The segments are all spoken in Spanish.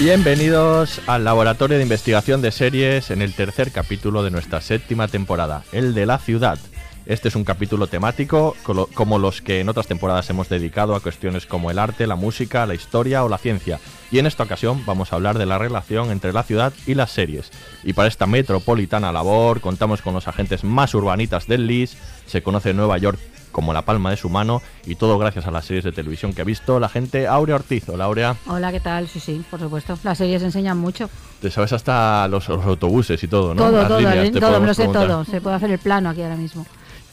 Bienvenidos al Laboratorio de Investigación de Series en el tercer capítulo de nuestra séptima temporada, el de la ciudad. Este es un capítulo temático como los que en otras temporadas hemos dedicado a cuestiones como el arte, la música, la historia o la ciencia. Y en esta ocasión vamos a hablar de la relación entre la ciudad y las series. Y para esta metropolitana labor contamos con los agentes más urbanitas del LIS, se conoce Nueva York como la palma de su mano y todo gracias a las series de televisión que ha visto la gente Aurea Ortiz. Hola Aurea. Hola, ¿qué tal? Sí, sí, por supuesto. Las series enseñan mucho. Te sabes hasta los, los autobuses y todo, ¿no? todo, Las todo, líneas, todo, me lo sé todo. Se puede hacer el plano aquí ahora mismo.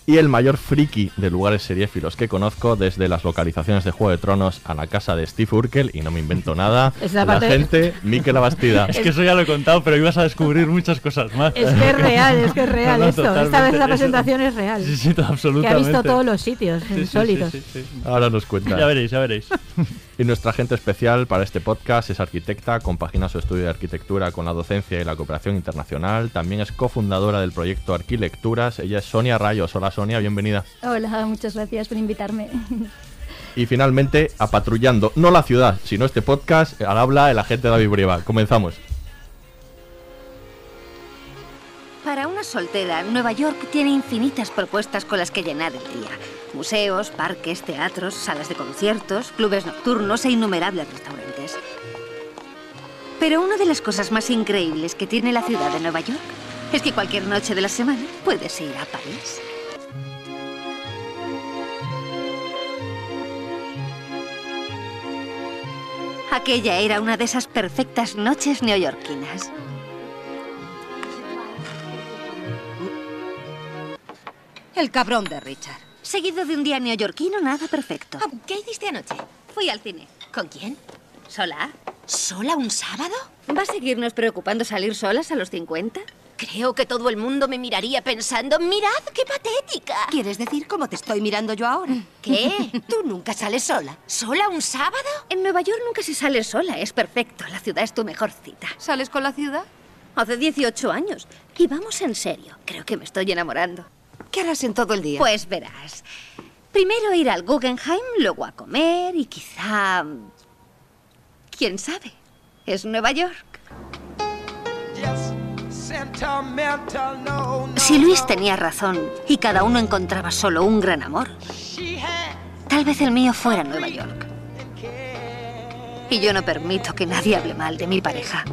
Y el mayor friki de lugares seriéfilos que conozco, desde las localizaciones de Juego de Tronos a la casa de Steve Urkel, y no me invento nada, Esa la parte- gente Mikel Abastida. Es que eso ya lo he contado, pero ibas a descubrir muchas cosas más. Es que es real, es que es real No, no, esto. Esta vez la presentación es real. Sí, sí, que absolutamente. ha visto todos los sitios Sí, insólitos. sí, sí, sí. Ahora nos cuenta. Ya veréis, ya veréis. Y nuestra agente especial para este podcast es arquitecta, compagina su estudio de arquitectura con la docencia y la cooperación internacional. También es cofundadora del proyecto Arquilecturas. Ella es Sonia Rayos. Hola Sonia, bienvenida. Hola, muchas gracias por invitarme. Y finalmente, apatrullando no la ciudad, sino este podcast, al habla el agente David Brieva. Comenzamos. Para una soltera, Nueva York tiene infinitas propuestas con las que llenar el día. Museos, parques, teatros, salas de conciertos, clubes nocturnos e innumerables restaurantes. Pero una de las cosas más increíbles que tiene la ciudad de Nueva York es que cualquier noche de la semana puedes ir a París. Aquella era una de esas perfectas noches neoyorquinas. El cabrón de Richard. Seguido de un día neoyorquino, nada perfecto. Ah, ¿Qué hiciste anoche? Fui al cine. ¿Con quién? ¿Sola? ¿Sola un sábado? ¿Va a seguirnos preocupando salir solas a los 50? Creo que todo el mundo me miraría pensando, mirad qué patética. ¿Quieres decir cómo te estoy mirando yo ahora? ¿Qué? Tú nunca sales sola. ¿Sola un sábado? En Nueva York nunca se sale sola, es perfecto. La ciudad es tu mejor cita. ¿Sales con la ciudad? Hace 18 años. Y vamos en serio. Creo que me estoy enamorando. ¿Qué harás en todo el día? Pues verás. Primero ir al Guggenheim, luego a comer y quizá... ¿Quién sabe? Es Nueva York. Si Luis tenía razón y cada uno encontraba solo un gran amor, tal vez el mío fuera Nueva York. Y yo no permito que nadie hable mal de mi pareja.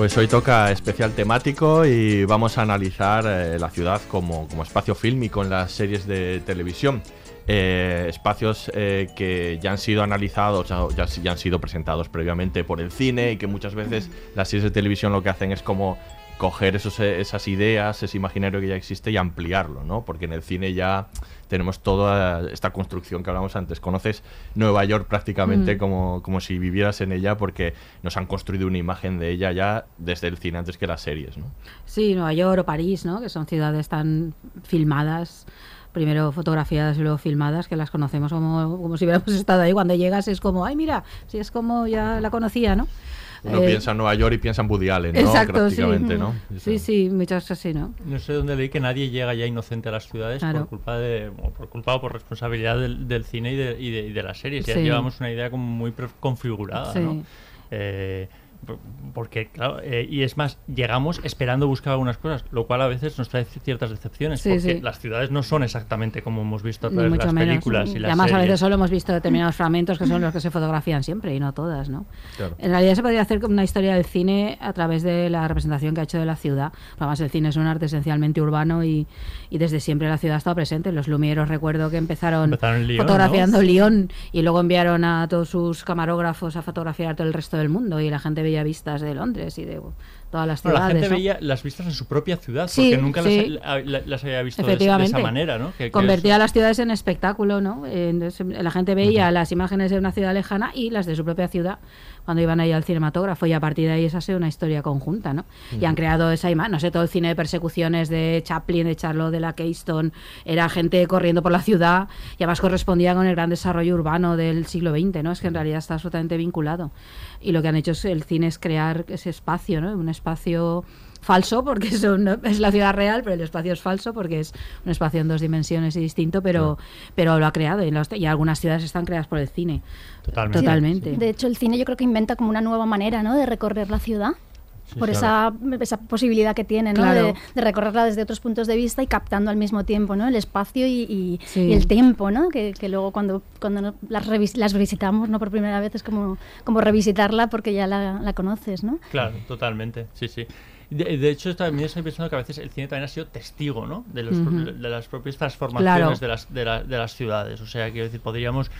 Pues hoy toca especial temático y vamos a analizar eh, la ciudad como, como espacio fílmico en las series de televisión. Eh, espacios eh, que ya han sido analizados, ya, ya, han sido presentados previamente por el cine y que muchas veces las series de televisión lo que hacen es como coger esos, eh, esas ideas, ese imaginario que ya existe y ampliarlo, ¿no? Porque en el cine ya tenemos toda esta construcción que hablamos antes. Conoces Nueva York prácticamente Mm. como, como si vivieras en ella porque nos han construido una imagen de ella ya desde el cine antes que las series, ¿no? Sí, Nueva York o París, ¿no? Que son ciudades tan filmadas primero fotografiadas y luego filmadas, que las conocemos como, como si hubiéramos estado ahí. Cuando llegas es como, ay, mira, si es como ya la conocía, ¿no? Uno Eh, piensa en Nueva York y piensa en Woody Allen, ¿no? Exacto, sí. Prácticamente, ¿no? Sí, sí, muchas cosas así, ¿no? No sé dónde leí que nadie llega ya inocente a las ciudades Claro. por culpa de o por culpa o por responsabilidad del, del cine y de, y de- y de las series. Ya Sí. llevamos una idea como muy pre- configurada, Sí. ¿no? Eh, porque, claro, eh, y es más, llegamos esperando buscar algunas cosas, lo cual a veces nos trae ciertas decepciones, Sí, porque sí. las ciudades no son exactamente como hemos visto a través de las menos. películas y Y las además a series. veces solo hemos visto determinados fragmentos que son los que se fotografían siempre y no todas, ¿no? Claro. En realidad se podría hacer una historia del cine a través de la representación que ha hecho de la ciudad. Además el cine es un arte esencialmente urbano y, y desde siempre la ciudad ha estado presente. Los Lumieros recuerdo que empezaron, Empezaron fotografiando ¿no? Lyon y luego enviaron a todos sus camarógrafos a fotografiar todo el resto del mundo y la gente veía vistas de Londres y de todas las Bueno, la ciudades. gente ¿no? veía las vistas en su propia ciudad, Sí, porque nunca sí. las, la- las había visto de, esa manera, ¿no? Que- que Convertía es- las ciudades en espectáculo, ¿no? Entonces, la gente veía las imágenes de una ciudad lejana y las de su propia ciudad cuando iban ahí al cinematógrafo y a partir de ahí esa ha sido una historia conjunta, ¿no? Y han creado esa imagen, no sé, todo el cine de persecuciones de Chaplin, de Charlot, de la Keystone, era gente corriendo por la ciudad y además correspondía con el gran desarrollo urbano del siglo XX, ¿no? Es que en realidad está absolutamente vinculado. Y lo que han hecho es el cine es crear ese espacio, ¿no? Un espacio falso porque es, un- es la ciudad real, pero el espacio es falso porque es un espacio en dos dimensiones y distinto, pero, pero lo ha creado y, los- y algunas ciudades están creadas por el cine. Totalmente. Totalmente. De hecho, el cine yo creo que inventa como una nueva manera ¿no? de recorrer la ciudad. Sí, por claro. esa, esa posibilidad que tiene, ¿no? Claro. De, de recorrerla desde otros puntos de vista y captando al mismo tiempo, ¿no? El espacio y, y- Sí. y el tiempo, ¿no? Que, que luego cuando, cuando las, revis- las visitamos, ¿no? Por primera vez es como, como revisitarla porque ya la, la conoces, ¿no? Claro, totalmente, sí, sí. De, de hecho, también estoy pensando que a veces el cine también ha sido testigo, ¿no? De, los, de las propias transformaciones Claro. de, las, de, la- de las ciudades. O sea, quiero decir, podríamos...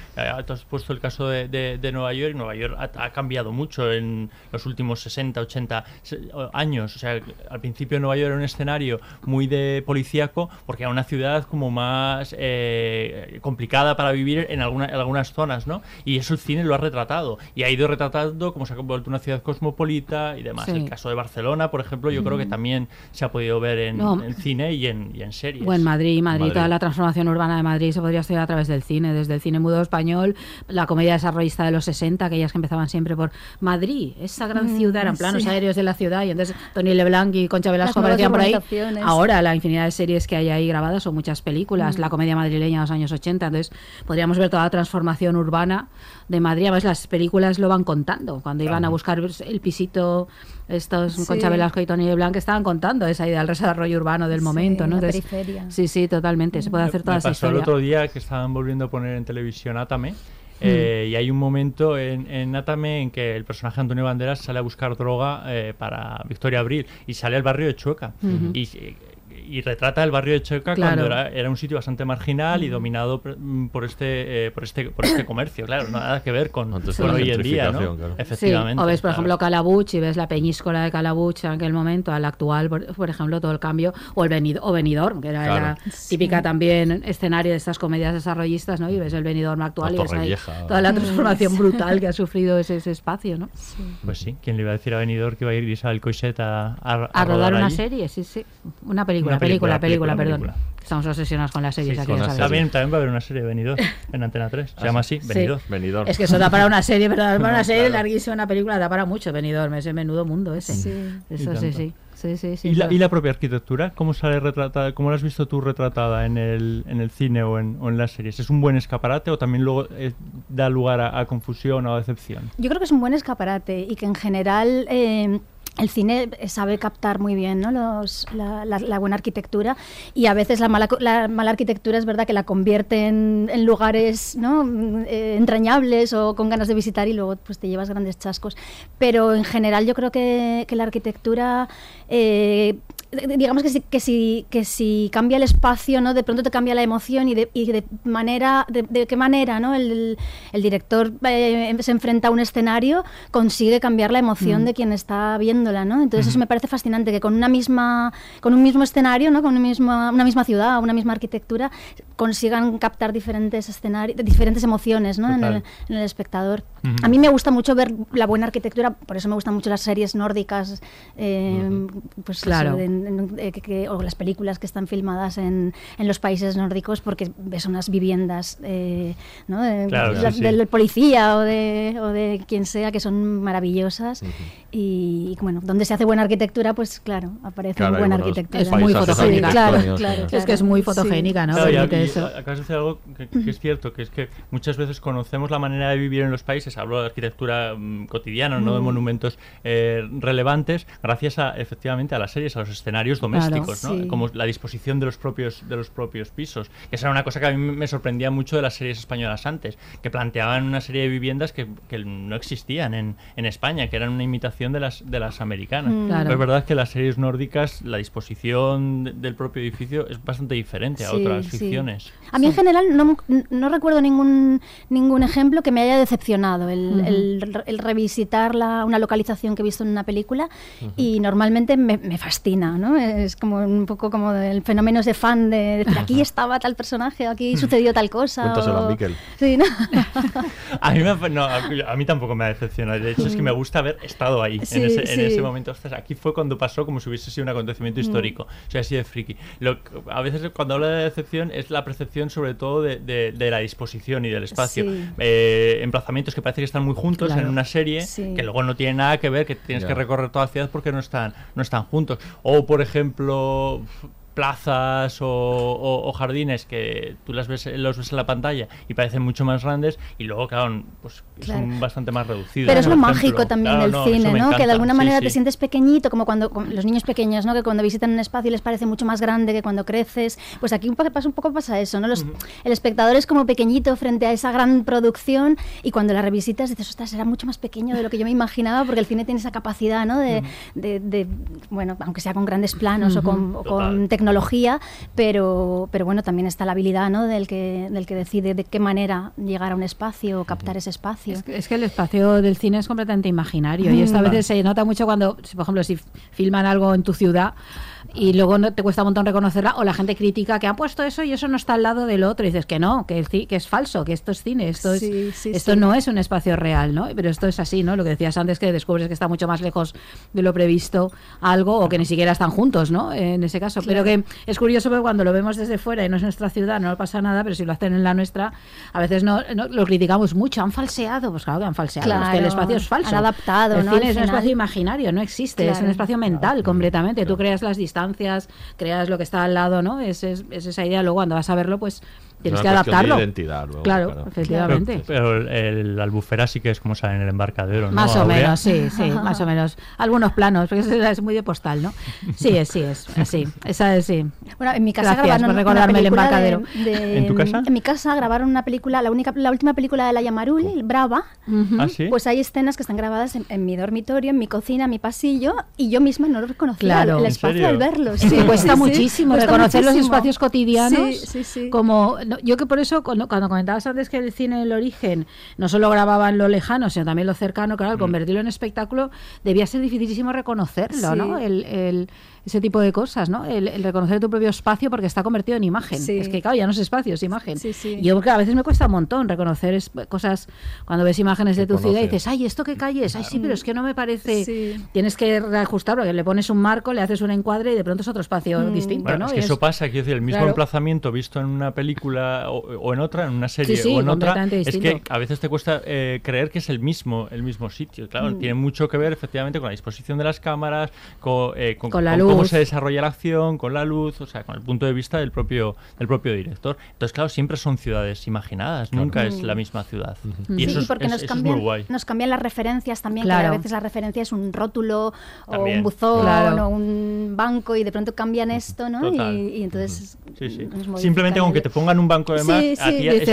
tú has puesto el caso de, Nueva York Nueva York ha, ha cambiado mucho en los últimos 60, 80 se- o- años. O sea, al principio Nueva York era un escenario muy de policíaco porque era una ciudad como más eh, complicada para vivir en, alguna- en algunas zonas, ¿no? Y eso el cine lo ha retratado. Y ha ido retratando como se ha vuelto una ciudad cosmopolita y demás. Sí. El caso de Barcelona, por ejemplo, yo creo que también se ha podido ver en, No. en cine y en, y en series. O en Madrid, Madrid, Madrid. toda la transformación urbana de Madrid se podría estudiar a través del cine, desde el cine mudo español, la comedia desarrollista de los 60, aquellas que empezaban siempre por Madrid, esa gran Mm, ciudad, eran planos sí. aéreos de la ciudad, y entonces Tony Leblanc y Concha Velasco aparecían por ahí. Ahora la infinidad de series que hay ahí grabadas son muchas películas, Mm. la comedia madrileña de los años 80, entonces podríamos ver toda la transformación urbana de Madrid, además las películas lo van contando, cuando iban a buscar el pisito, estos Sí. Concha Velasco y Tony Leblanc estaban contando esa idea del desarrollo urbano del Sí, momento, ¿no? la Entonces, periferia. Sí, sí, totalmente. Se puede hacer Me- toda me esa pasó el historia. otro día que estaban volviendo a poner en televisión Atame. Mm. eh, y hay un momento en, en Atame en que el personaje Antonio Banderas sale a buscar droga eh, para Victoria Abril y sale al barrio de Chueca. Ujú. y, y retrata el barrio de Chueca Claro. cuando era, era un sitio bastante marginal y dominado por, mm, por este eh, por este por este comercio claro nada que ver con, Antes con hoy en día ¿no? Sí, efectivamente o ves, por claro. ejemplo, Calabuch y ves la peñíscola de Calabuch en aquel momento, al actual, por, por ejemplo, todo el cambio, o el Benid o Benidorm, que era la típica también escenario de estas comedias desarrollistas, ¿no? Y ves el Benidorm actual La y ves ahí toda la transformación brutal que ha sufrido ese, ese espacio, ¿no? pues sí quién le iba a decir a Benidorm que iba a ir Isabel Coixet a, a, A rodar una allí? serie, sí, sí. Una película, Una película, película, película, película, perdón. película. Estamos obsesionados con las series Sí, aquí, con ya las sabes. también, también va a haber una serie de Benidorm en Antena 3 se llama así Sí. Benidorm. Es que eso da para una serie, pero da para una serie Claro. larguísima, una película, da para mucho Benidorm, ese menudo mundo ese. Sí. Eso sí, sí. Sí, sí, sí. ¿Y, la, y la propia arquitectura? ¿Cómo sale retratada? ¿Cómo la has visto tú retratada en el, en el cine o en, o en las series? ¿Es un buen escaparate o también luego eh, da lugar a, a confusión o a decepción? Yo creo que es un buen escaparate y que en general eh, el cine sabe captar muy bien ¿no? Los- la, la- buena arquitectura y a veces la mala, la mala arquitectura es verdad que la convierte en, lugares ¿no? Eh, entrañables o con ganas de visitar y luego pues te llevas grandes chascos. Pero en general yo creo que, que la arquitectura... eh, digamos que si, que si, que si cambia el espacio, ¿no? De pronto te cambia la emoción y de, y de manera, de, de qué manera, ¿no? El, el director eh, se enfrenta a un escenario, consigue cambiar la emoción Mm. de quien está viéndola, ¿no? Entonces eso me parece fascinante, que con una misma, con un mismo escenario, ¿no? Con una misma, una misma ciudad, una misma arquitectura, consigan captar diferentes escenarios, diferentes emociones, ¿no? En el, en el espectador. A mí me gusta mucho ver la buena arquitectura, por eso me gustan mucho las series nórdicas, eh, pues eso, Claro. de- en, eh, que- que- o las películas que están filmadas en, en los países nórdicos porque ves unas viviendas eh, ¿no? de- Claro, la- sí, sí. del policía o de, o de quien sea que son maravillosas y bueno, donde se hace buena arquitectura pues claro, aparece Claro, buena arquitectura. Es muy fotogénica. Sí, claro. Es que es muy Sí. fotogénica, ¿no? Claro, y eso. acabas de decir algo que, que es cierto, que es que muchas veces conocemos la manera de vivir en los países, hablo de arquitectura mm, cotidiana, no de Mm. monumentos eh, relevantes, gracias a efectivamente a las series, a los escenarios domésticos, ¿no? Sí. como la disposición de los propios de los propios pisos. Que esa era una cosa que a mí me sorprendía mucho de las series españolas antes, que planteaban una serie de viviendas que, que no existían en, en España, que eran una imitación de las de las americanas. Mm. Claro. Pero es verdad que las series nórdicas, la disposición de- del propio edificio es bastante diferente a Sí, otras sí. ficciones. A mí en general no, no recuerdo ningún, ningún ejemplo que me haya decepcionado. El, Ujú. el- el revisitar la- una localización que he visto en una película y normalmente me, me fascina. ¿No? Es como un poco como el fenómeno ese fan de decir aquí estaba tal personaje, aquí sucedió tal cosa. Cuéntaselo a o- Miquel. Sí, ¿no? A mí, me ha- no, a a mí tampoco me ha decepcionado. De hecho, es que me gusta haber estado ahí, Sí, en, ese, en sí. ese momento. Ostras, aquí fue cuando pasó como si hubiese sido un acontecimiento histórico. O sea, así de friki. Lo, a veces cuando hablo de decepción es la percepción sobre todo de, de- de la disposición y del espacio. Sí. Eh, emplazamientos que parece que están muy juntos Claro. en una serie, Sí. que luego no tienen nada que ver, que tienes Ya. que recorrer toda la ciudad porque no están, no están juntos. O, por ejemplo plazas o, o- o jardines que tú las ves, los ves en la pantalla y parecen mucho más grandes y luego, claro, pues Claro. son bastante más reducidos. Pero es lo ejemplo. mágico también Claro, del no, cine, ¿no? Que de alguna Sí, manera sí. te sientes pequeñito, como cuando como los niños pequeños, ¿no? Que cuando visitan un espacio les parece mucho más grande que cuando creces. Pues aquí un poco pasa, un poco pasa eso, ¿no? Los- El espectador es como pequeñito frente a esa gran producción y cuando la revisitas dices, ostras, era mucho más pequeño de lo que yo me imaginaba porque el cine tiene esa capacidad, ¿no? De, de- de- bueno, aunque sea con grandes planos o con, o con. Tecnología, pero, pero bueno, también está la habilidad, ¿no? Del que, del que decide de qué manera llegar a un espacio o captar ese espacio. Es que, es que el espacio del cine es completamente imaginario y esto a veces se nota mucho cuando, por ejemplo, si filman algo en tu ciudad y luego no te cuesta un montón reconocerla o la gente critica que han puesto eso y eso no está al lado del otro y dices que no, que, que es falso, que esto es cine, esto, Sí, es, sí, esto sí. no es un espacio real, ¿no? Pero esto es así, ¿no? Lo que decías antes que descubres que está mucho más lejos de lo previsto algo o que ni siquiera están juntos, ¿no? En ese caso, pero que es curioso porque cuando lo vemos desde fuera y no es nuestra ciudad no pasa nada, pero si lo hacen en la nuestra, a veces no, no- lo criticamos mucho, han falseado, pues claro que han falseado, es que el Claro, espacio es falso. han adaptado, el ¿no? cine es un espacio imaginario, no existe, es un Claro. espacio mental completamente. Tú creas las distancias, creas lo que está al lado, ¿no? Es, es, es esa idea. Luego cuando vas a verlo, pues tienes que cuestión de adaptarlo. identidad luego, claro, claro. efectivamente. Pero, pero el, la albufera sí que es como sale en el embarcadero, ¿no? Más o Aurea? menos, sí, sí, más o menos. Algunos planos, porque es, es muy de postal, ¿no? Sí, es, sí, es, así. Esa es, sí. Bueno, en mi casa Gracias grabaron por una recordarme el de- embarcadero. de- ¿En tu casa? En mi casa grabaron una película, la única, la última película de la Yamaruli, Brava. ¿Ah, sí? Pues hay escenas que están grabadas en, en mi dormitorio, en mi cocina, en mi pasillo, y yo misma no lo reconocía Claro. el ¿En espacio al verlos. Sí, cuesta muchísimo cuesta reconocer los muchísimo. espacios cotidianos. Sí, sí, sí. Como no, yo que por eso cuando, cuando comentabas antes que el cine el origen no solo grababan lo lejano, sino también lo cercano, claro, al Mm. convertirlo en espectáculo debía ser dificilísimo reconocerlo, Sí. ¿no? El, el- ese tipo de cosas, ¿no? El, el reconocer tu propio espacio porque está convertido en imagen. Sí. Es que claro, ya no es espacio, es imagen. Sí, sí. Yo que a veces me cuesta un montón reconocer es- cosas cuando ves imágenes de Que tu ciudad y conoces. dices, ay, ¿esto qué calle es? Ay, sí, pero es que no me parece... Sí. Tienes que reajustar porque le pones un marco, le haces un encuadre y de pronto es otro espacio Mm. distinto, Bueno, ¿no? es que Y eso pasa, quiero decir, el mismo Claro. emplazamiento visto en una película o, o en otra, en una serie Sí, sí, o en otra, es que a veces te cuesta eh, creer que es el mismo, el mismo sitio. Claro, Mm. tiene mucho que ver efectivamente con la disposición de las cámaras, con, eh, con- Con la con cómo se desarrolla la acción, con la luz, o sea, con el punto de vista del propio, del propio director. Entonces, claro, siempre son ciudades imaginadas, nunca es la misma ciudad. Y Sí, eso, es, porque es- nos eso es muy guay. nos cambian las referencias también, que Claro. a veces la referencia es un rótulo o También. un buzón Claro. o un banco y de pronto cambian esto, ¿no? Y, y entonces Sí, sí. Simplemente con que te pongan un banco de más, a ti eso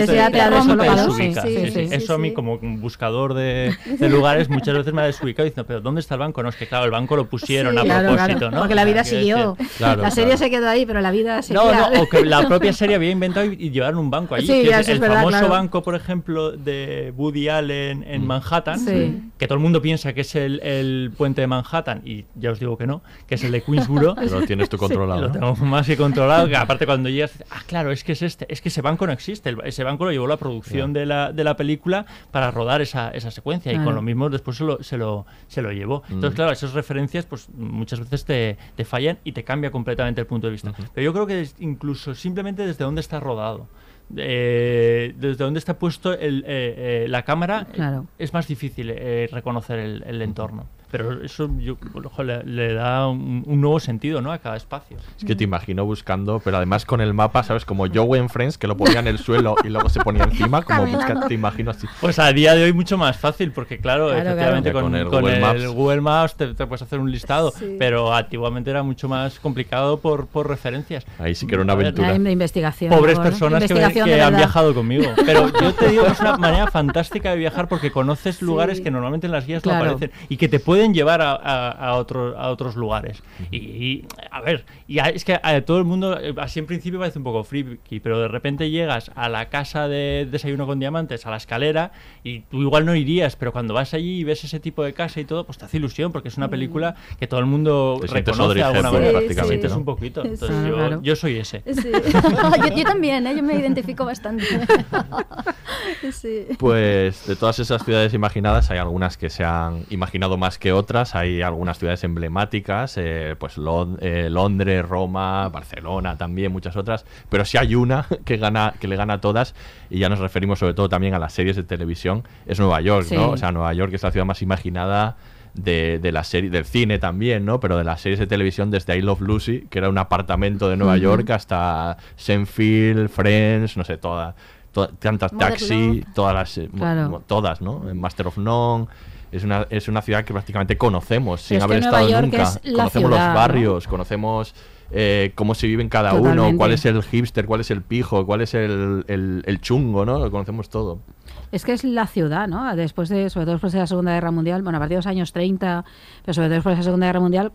te, eso a mí como buscador de, de lugares muchas veces me ha desubicado diciendo, pero ¿dónde está el banco? No, es que claro, el banco lo pusieron a Claro, propósito, claro, ¿no? porque la O sea, vida siguió. Claro, la serie claro. se quedó ahí, pero la vida se No, no, o que la propia serie había inventado y, y llevaron un banco allí. Sí, que es el verdad, famoso claro. banco, por ejemplo, de Woody Allen en Manhattan, Sí. que todo el mundo piensa que es el, el puente de Manhattan, y ya os digo que no, que es el de Queensboro. Lo tienes tú controlado. Lo ¿no? tengo más que controlado. Que aparte, cuando llegas, dices, ah, claro, es que es este. Es que ese banco no existe. el- ese banco lo llevó la producción de, la, de la película para rodar esa, esa secuencia. Y con lo mismo después se lo, se lo, se lo llevó. Mm. Entonces, claro, esas referencias, pues muchas veces te, te fallan y te cambia completamente el punto de vista. Pero yo creo que es- incluso simplemente desde dónde está rodado. eh, desde dónde está puesto el, eh, eh, la cámara Claro. es más difícil eh, reconocer el, el entorno pero eso yo, ojo, le, le da un, un nuevo sentido ¿no? a cada espacio Es que te imagino buscando, pero además con el mapa, ¿sabes? Como Joe en Friends, que lo ponía en el suelo y luego se ponía encima, como busca, te imagino así. Pues a día de hoy mucho más fácil, porque claro, Claro, efectivamente claro. con, Con el con Google el Maps. Google Maps te, te puedes hacer un listado, Sí. pero antiguamente era mucho más complicado por, por referencias. Ahí sí que era una ver, aventura. Investigación. Pobres personas que, Investigación que de han viajado conmigo. Pero yo te digo que es una manera fantástica de viajar porque conoces lugares Sí. que normalmente en las guías Claro. no aparecen y que te pueden llevar a, a- a otro- a otros lugares. Y, y, a ver, y a- es que a todo el mundo, eh, así en principio parece un poco friki, pero de repente llegas a la casa de Desayuno con Diamantes, a la escalera, y tú igual no irías, pero cuando vas allí y ves ese tipo de casa y todo, pues te hace ilusión porque es una película que todo el mundo Te reconoce de alguna manera. prácticamente, Te sientes ¿no? un poquito. Sí. Entonces Ah, yo, claro. yo soy ese. Sí. yo, yo también, ¿eh? yo me identifico bastante. sí. Pues de todas esas ciudades imaginadas hay algunas que se han imaginado más que otras. Hay algunas ciudades emblemáticas, eh, pues eh, Londres, Roma, Barcelona también, muchas otras. Pero sí hay una que gana, que le gana a todas y ya nos referimos sobre todo también a las series de televisión. Es Nueva York, Sí. ¿no? O sea, Nueva York es la ciudad más imaginada. De, de la serie del cine también, ¿no? Pero de las series de televisión desde I Love Lucy, que era un apartamento de Nueva. York, hasta Seinfeld, Friends, no sé, toda, toda- tantas taxi, Love. todas las eh, Claro. todas, ¿no? Master of None es una es una ciudad que prácticamente conocemos sin haber Nueva estado York nunca. es conocemos ciudad, los ¿no? barrios, conocemos eh, cómo se vive en cada uno, cuál es el hipster, cuál es el pijo, cuál es el, el- el chungo, ¿no? Lo conocemos todo. Es que es la ciudad, ¿no? Después de, sobre todo después de la Segunda Guerra Mundial, bueno, a partir de los años 30, pero sobre todo después de la Segunda Guerra Mundial,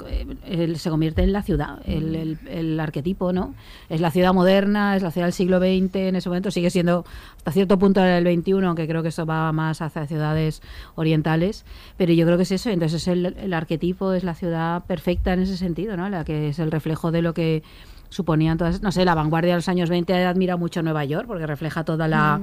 eh, se convierte en la ciudad, el, el- el arquetipo, ¿no? Es la ciudad moderna, es la ciudad del siglo XX, en ese momento sigue siendo hasta cierto punto del XXI, aunque creo que eso va más hacia ciudades orientales, pero yo creo que es eso, entonces es el, el arquetipo, es la ciudad perfecta en ese sentido, ¿no? La que es el reflejo de lo que suponían todas, no sé, la vanguardia de los años 20 admira mucho Nueva York porque refleja toda la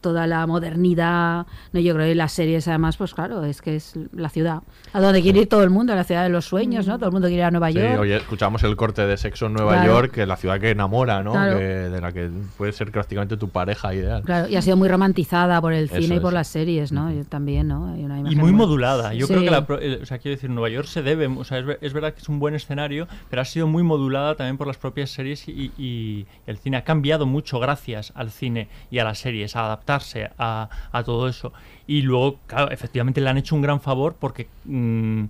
toda la modernidad, no yo creo que las series además pues claro, es que es la ciudad a donde quiere ir todo el mundo, la ciudad de los sueños, ¿no? Todo el mundo quiere ir a Nueva Sí, York. oye, escuchamos el corte de Sexo en Nueva Claro. York, que es la ciudad que enamora, ¿no? Claro. Que- de la que puede ser prácticamente tu pareja ideal. Claro, y ha sido muy romantizada por el Eso cine y por es. las series, ¿no? Y también, ¿no? Hay una Y imagen muy modulada. Yo Sí. creo que la, o sea, quiero decir, Nueva York se debe, o sea, es, es verdad que es un buen escenario, pero ha sido muy modulada también por las propias series y, y- y el cine ha cambiado mucho gracias al cine y a las series, a adaptarse a, a todo eso. Y luego, claro, efectivamente le han hecho un gran favor porque... mm,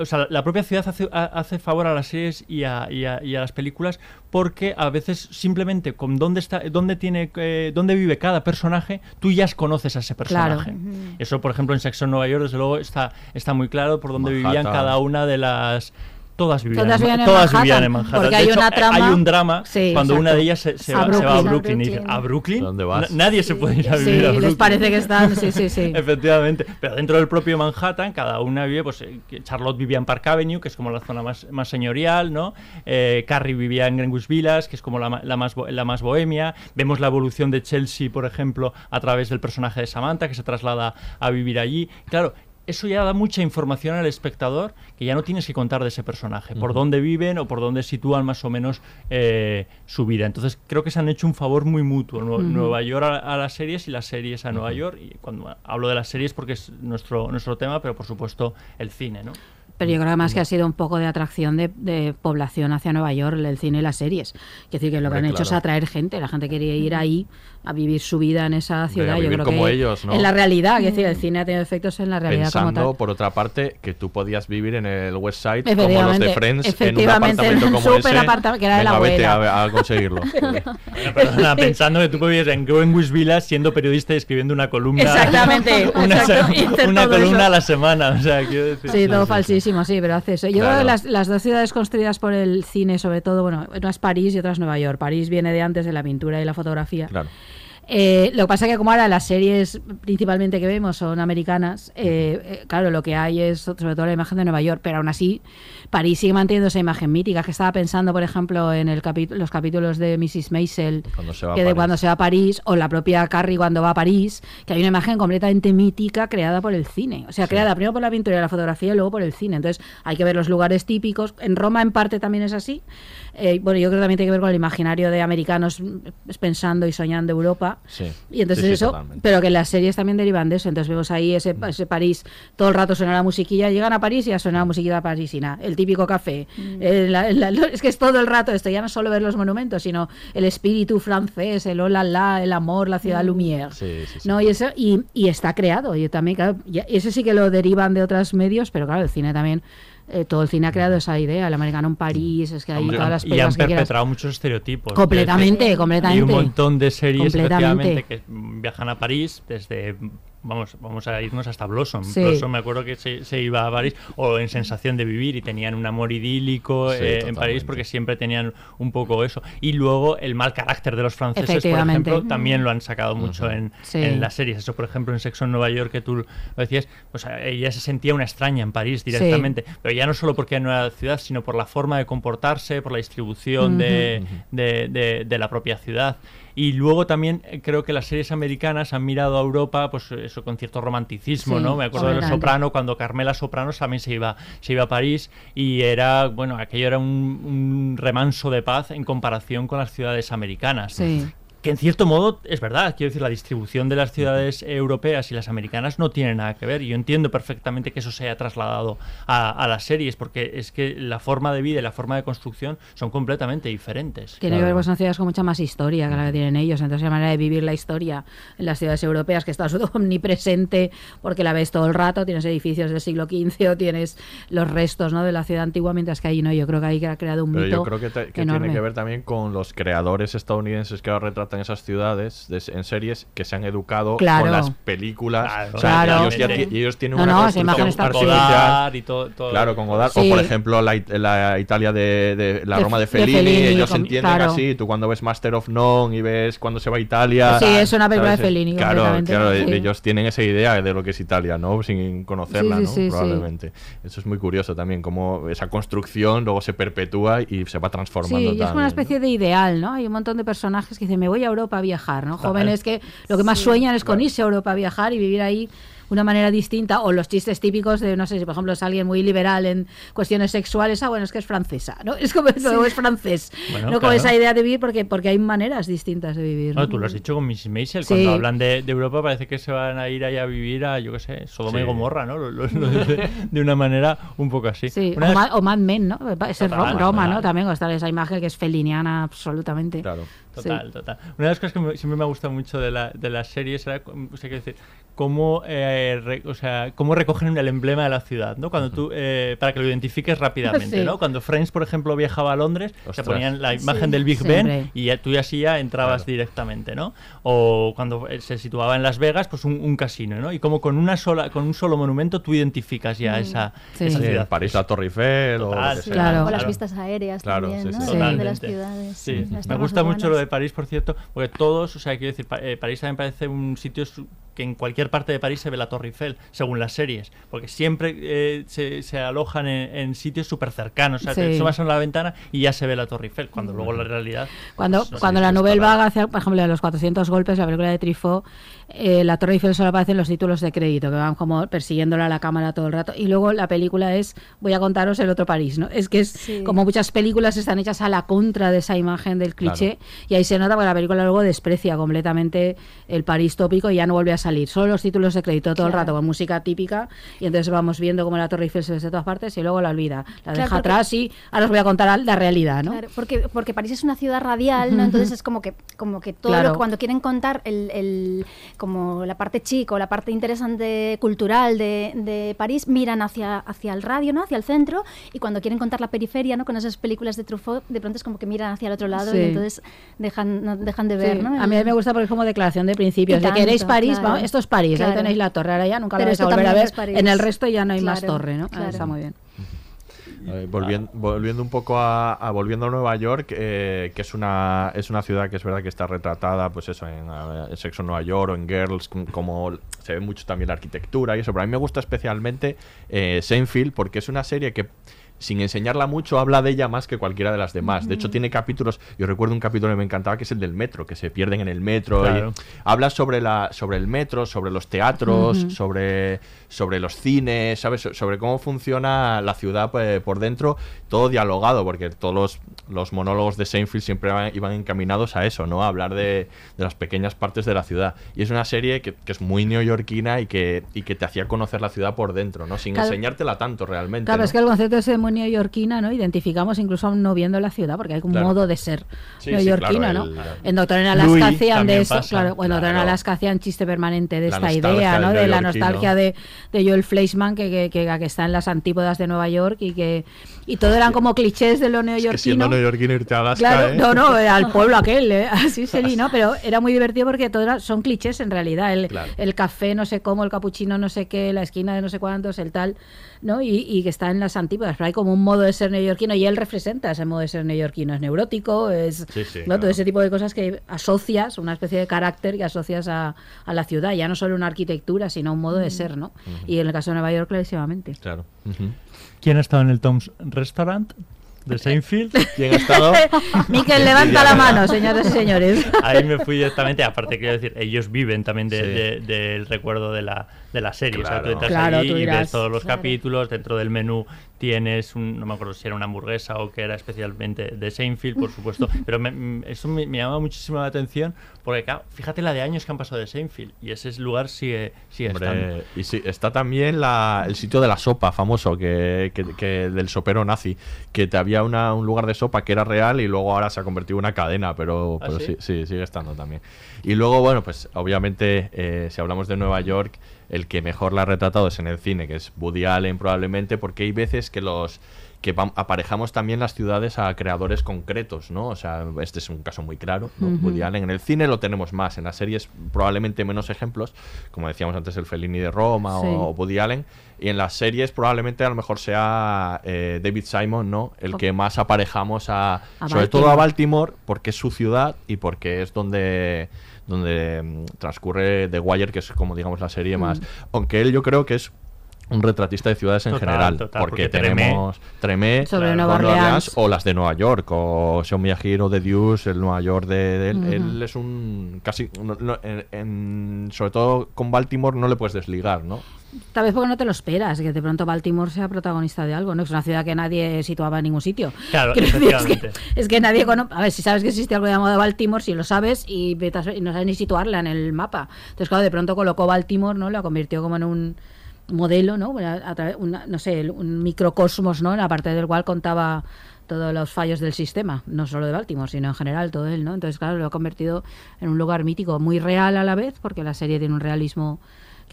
o sea, la propia ciudad hace, ha- hace favor a las series y a, y a- y a las películas porque a veces simplemente con dónde está, dónde tiene, eh, dónde vive cada personaje, tú ya conoces a ese Claro. personaje. Eso, por ejemplo, en Sexo en Nueva York, desde luego, está, está muy claro por dónde Manhattan. vivían cada una de las. Todas vivían, Todas en, vivían en todas Manhattan, vivían en Manhattan. porque De hay hecho, una trama- hay un drama Sí, cuando una de ellas se, va, se va a Brooklyn. Brooklyn y dice. ¿A Brooklyn? ¿Dónde vas? Na- Nadie se puede ir a Sí, vivir a les Brooklyn. parece que están, sí, sí, sí. Efectivamente. Pero dentro del propio Manhattan, cada una vive, pues eh, Charlotte vivía en Park Avenue, que es como la zona más, más señorial, ¿no? Eh, Carrie vivía en Greenwich Villas, que es como la, ma- la más, la más bohemia. Vemos la evolución de Chelsea, por ejemplo, a través del personaje de Samantha, que se traslada a vivir allí. Claro. Eso ya da mucha información al espectador que ya no tienes que contar de ese personaje, por dónde viven o por dónde sitúan más o menos eh, su vida. Entonces creo que se han hecho un favor muy mutuo. Nueva York a, a las series y las series a Nueva York. Y cuando hablo de las series porque es nuestro, nuestro tema, pero por supuesto el cine, ¿no? Pero yo creo además que ha sido un poco de atracción de, de población hacia Nueva York, el cine y las series. Es decir, que lo que han hecho es atraer gente. La gente quería ir ahí a vivir su vida en esa ciudad. a yo vivir creo como que ellos, ¿no? en la realidad, es decir, el cine ha tenido efectos en la realidad como Pensando, tal. por otra parte, que tú podías vivir en el West Side como los de Friends en un apartamento un como súper ese. apartamento que era de la vete a, a conseguirlo. Pensando que tú vives en Greenwich Villas siendo periodista y escribiendo una columna. Exactamente, una, exacto, columna eso. a la semana. O sea, quiero decir. Sí, todo falsísimo, sí, pero hace eso. Yo creo Claro. que las, las dos ciudades construidas por el cine, sobre todo, bueno, una es París y otra es Nueva York. París viene de antes de la pintura y la fotografía. Claro. Eh, lo que pasa es que como ahora las series principalmente que vemos son americanas, eh, eh, claro, lo que hay es sobre todo la imagen de Nueva York, pero aún así París sigue manteniendo esa imagen mítica. Que estaba pensando, por ejemplo, en el los capítulos de Mrs. Maisel, Cuando se va a que de París. cuando se va a París, o la propia Carrie cuando va a París, que hay una imagen completamente mítica creada por el cine. O sea, creada primero por la pintura y la fotografía y luego por el cine. Entonces hay que ver los lugares típicos. En Roma en parte también es así. Eh, bueno, yo creo que también tiene que ver con el imaginario de americanos mm, pensando y soñando Europa. Sí. Y entonces Sí, sí, eso, totalmente. pero que las series también derivan de eso. Entonces vemos ahí ese, ese París, todo el rato suena la musiquilla, llegan a París y ya suena la musiquita parisina, el típico café. Eh, la- la- lo- es que es todo el rato esto, ya no solo ver los monumentos, sino el espíritu francés, el hola la, el amor, la ciudad Lumière. Sí, sí, sí. ¿no? Y eso y, y está creado. Y también, claro, y ese sí que lo derivan de otros medios, pero claro, el cine también. Eh, todo el cine ha creado esa idea, el americano en París, es que hay Hombre, todas las y han películas que quieras. perpetrado muchos estereotipos. Completamente, completamente. Hay un montón de series, efectivamente, que viajan a París desde... Vamos, vamos a irnos hasta Blossom. Sí. Blossom me acuerdo que se, se iba a París o en Sensación de Vivir y tenían un amor idílico Sí, eh, en. París porque siempre tenían un poco eso. Y luego el mal carácter de los franceses, por ejemplo, también lo han sacado mucho en, Sí. en las series. Eso, por ejemplo, en Sexo en Nueva York, que tú lo decías, pues ella se sentía una extraña en París directamente. Pero ya no solo porque no era ciudad, sino por la forma de comportarse, por la distribución de, de- de- de la propia ciudad. Y luego también eh, creo que las series americanas han mirado a Europa, pues eso con cierto romanticismo, Sí, ¿no? Me acuerdo de Los. Soprano, cuando Carmela Soprano también se iba, se iba a París y era, bueno, aquello era un, un remanso de paz en comparación con las ciudades americanas. Sí. Que en cierto modo es verdad, quiero decir, la distribución de las ciudades europeas y las americanas no tiene nada que ver. Y yo entiendo perfectamente que eso se haya trasladado a, a las series, porque es que la forma de vida y la forma de construcción son completamente diferentes. Tiene que ver pues, son ciudades con mucha más historia que la que tienen ellos. Entonces, la manera de vivir la historia en las ciudades europeas, que está omnipresente, porque la ves todo el rato, tienes edificios del siglo XV o tienes los restos ¿no? de la ciudad antigua, mientras que ahí no. Yo creo que ahí ha creado un Pero mito. yo creo que, te- que enorme. tiene que ver también con los creadores estadounidenses que ahora retratan esas ciudades de- en series que se han educado Claro. con las películas. Claro. O sea, Claro. ellos, ya ti- ellos tienen No, una no, construcción está artificial. Godard y todo, todo- Claro, con Godard. Sí. O por ejemplo, la, It- la Italia de, de- la Roma de de Fellini, Fellini, ellos con- entienden claro. así. Tú cuando ves Master of None y ves cuando se va a Italia. Sí, es una película de. Fellini, Claro, claro, sí. ellos tienen esa idea de lo que es Italia, ¿no? Sin conocerla, Sí, sí, ¿no? sí, sí. Probablemente. Eso es muy curioso también, cómo esa construcción luego se perpetúa y se va transformando. Sí, y es una ¿no? especie de ideal, ¿no? Hay un montón de personajes que dicen, me voy a Europa a viajar, ¿no? Jóvenes que lo que más sueñan es con irse a Europa a viajar y vivir ahí una manera distinta, o los chistes típicos de, no sé, si por ejemplo es alguien muy liberal en cuestiones sexuales, ah, bueno, es que es francesa, ¿no? Es como eso, es francés, Bueno, no claro. esa idea de vivir, porque, porque hay maneras distintas de vivir. No, ¿no? tú lo has dicho con Mrs. Maisel, Sí. cuando hablan de, de Europa parece que se van a ir ahí a vivir a, yo qué sé, Sodoma y Sí. Gomorra, ¿no? Lo, lo- lo dice de una manera un poco así. Sí, Una o, vez- Ma- o Mad Men, ¿no? Es en Ro- Total, Roma, ¿no? También, está esa imagen que es feliniana absolutamente. Claro. Total, Sí. total. Una de las cosas que me- siempre me ha gustado mucho de, la, de las series era, o sea, quiero decir, cómo, eh, re- o sea, cómo recogen el emblema de la ciudad, ¿no? Cuando tú, eh, para que lo identifiques rápidamente, Sí. ¿no? Cuando Friends, por ejemplo, viajaba a Londres, te Ostras. ponían la imagen Sí. del Big Siempre. Ben y ya, tú ya así ya entrabas Claro. directamente, ¿no? O cuando eh, se situaba en Las Vegas, pues un, un casino, ¿no? Y como con una sola, con un solo monumento tú identificas ya esa, Sí. esa Sí, ciudad. París la Torre Eiffel o lo que sea. Claro. O las Claro. vistas aéreas Claro, también, sí, ¿no? sí. De- las ciudades. Me gusta mucho lo de romanas. París, por cierto, porque todos, o sea, quiero decir, Pa- eh, París también parece un sitio que en cualquier parte de París se ve la Torre Eiffel, según las series, porque siempre eh, se, se alojan en, en sitios súper cercanos, o sea, te Sí. asomas a la ventana y ya se ve la Torre Eiffel, cuando luego la realidad... Cuando, pues, no cuando la Nouvelle disparada. Vague hace, por ejemplo, de los 400 golpes, la película de Truffaut, eh, la Torre Eiffel solo aparece en los títulos de crédito, que van como persiguiéndola a la cámara todo el rato. Y luego la película es, voy a contaros el otro París, ¿no? Es que es Sí. como muchas películas están hechas a la contra de esa imagen del cliché, y ahí se nota porque la película luego desprecia completamente el París tópico y ya no vuelve a salir. Solo los títulos de crédito todo el rato con música típica, y entonces vamos viendo cómo la Torre Eiffel se ve de todas partes y luego la olvida. La Claro, deja porque- atrás y ahora os voy a contar la realidad, ¿no? Claro, porque, porque París es una ciudad radial, ¿no? Entonces es como que, como que todo lo- cuando quieren contar el, el- como la parte chico, la parte interesante cultural de, de París, miran hacia, hacia el radio, ¿no? Hacia el centro, y cuando quieren contar la periferia, ¿no? Con esas películas de Truffaut, de pronto es como que miran hacia el otro lado Sí. y entonces dejan, no, dejan de ver, Sí, ¿no? A mí me gusta porque es como declaración de principios. Tanto, queréis París, claro. vamos, esto es París, ahí tenéis la torre, ahora ya nunca la Pero vais a volver a ver. En el resto ya no hay más torre, ¿no? Ah. Está muy bien. Eh, volviendo, volviendo un poco a, a- volviendo a Nueva York, eh, que es una es una ciudad que es verdad que está retratada, pues eso, en, en Sexo en Nueva York o en Girls, com- como se ve mucho también la arquitectura y eso. Pero a mí me gusta especialmente eh, Seinfeld porque es una serie que sin enseñarla mucho, habla de ella más que cualquiera de las demás. De hecho, tiene capítulos, yo recuerdo un capítulo que me encantaba, que es el del metro, que se pierden en el metro. Claro. y habla sobre, la, sobre el metro, sobre los teatros, sobre, sobre los cines, ¿sabes? So- Sobre cómo funciona la ciudad pues, por dentro, todo dialogado, porque todos los, los monólogos de Seinfeld siempre iban, iban encaminados a eso, ¿no? A hablar de, de las pequeñas partes de la ciudad. Y es una serie que, que es muy neoyorquina y que, y que te hacía conocer la ciudad por dentro, ¿no? Sin Claro. enseñártela tanto realmente. Claro, ¿no? es que el concepto ese muy neoyorquina, ¿no? Identificamos incluso aún no viendo la ciudad, porque hay un Claro. modo de ser Sí, sí, neoyorquino, claro, ¿no? el- En Doctor en Alaska Louis hacían de eso, pasa, claro, bueno, Doctor en. Alaska hacían chiste permanente de La esta idea, ¿no? De la neoyorquino. nostalgia de, de Joel Fleischman, que, que, que, que está en las antípodas de Nueva York y que y todo eran como clichés de lo Es que siendo neoyorquino. neoyorquino irte a Alaska, Claro, ¿eh? no, no, eh, al pueblo aquel, eh, así sería, ¿no? Pero era muy divertido porque todo era- son clichés en realidad. El, Claro. el café no sé cómo, el capuchino no sé qué, la esquina de no sé cuántos, el tal, ¿no? Y, y que está en las antípodas. Pero hay como un modo de ser neoyorquino y él representa ese modo de ser neoyorquino. Es neurótico, es Sí, sí, ¿no? claro. todo ese tipo de cosas que asocias, una especie de carácter que asocias a, a la ciudad. Ya no solo una arquitectura, sino un modo de ser, ¿no? Y en el caso de Nueva York, clarísimamente. Claro. ¿Quién ha estado en el Tom's Restaurant de Seinfeld? ¿Quién ha estado? Miquel, levanta la mano, señoras y señores. Ahí me fui directamente, aparte quiero decir, ellos viven también de- Sí. de- del recuerdo de la, de la serie. O sea, tú Claro. entras Claro, allí tú y ves todos los claro. capítulos, dentro del menú tienes, un, no me acuerdo si era una hamburguesa o que era especialmente de Seinfeld, por supuesto, pero me- mm, eso me, me llama muchísimo la atención porque, claro, fíjate la de años que han pasado de Seinfeld y ese lugar sigue, sigue estando. Hombre, y sí, está también la- el sitio de la sopa famoso que, que- que del sopero nazi, que te había una- un lugar de sopa que era real y luego ahora se ha convertido en una cadena, pero, ¿Ah, pero sí? sí? sí, sigue estando también. Y luego, bueno, pues obviamente eh, si hablamos de Nueva York, el que mejor la ha retratado es en el cine, que es Woody Allen probablemente, porque hay veces que los que aparejamos también las ciudades a creadores concretos, ¿no? O sea, este es un caso muy claro, ¿no? Woody Allen. En el cine lo tenemos más, en las series probablemente menos ejemplos, como decíamos antes el Fellini de Roma Sí. o Woody Allen, y en las series probablemente a lo mejor sea eh, David Simon, ¿no? El que más aparejamos a, A sobre todo a. Baltimore, porque es su ciudad y porque es donde donde mm, transcurre The Wire, que es como digamos la serie más, aunque él yo creo que es un retratista de ciudades en Total, general, total, porque, tenemos Tremé, Sobre Nueva Orleans. o las de Nueva York, o Sean Miyagi o The Deuce, el Nueva York de, de él. Él es un casi, no- no- en- en- sobre todo con Baltimore no le puedes desligar, ¿no? Tal vez porque no te lo esperas, que de pronto Baltimore sea protagonista de algo, ¿no? Es una ciudad que nadie situaba en ningún sitio. Claro, es, que, efectivamente. es que nadie conoce... A ver, si sabes que existe algo llamado Baltimore, si lo sabes y, no sabes ni situarla en el mapa. Entonces, claro, de pronto colocó Baltimore, ¿no? La convirtió como en un modelo, ¿no? A, una- no sé, un microcosmos, ¿no? En la parte del cual contaba todos los fallos del sistema, no solo de Baltimore, sino en general todo él, ¿no? Entonces, claro, lo ha convertido en un lugar mítico, muy real a la vez, porque la serie tiene un realismo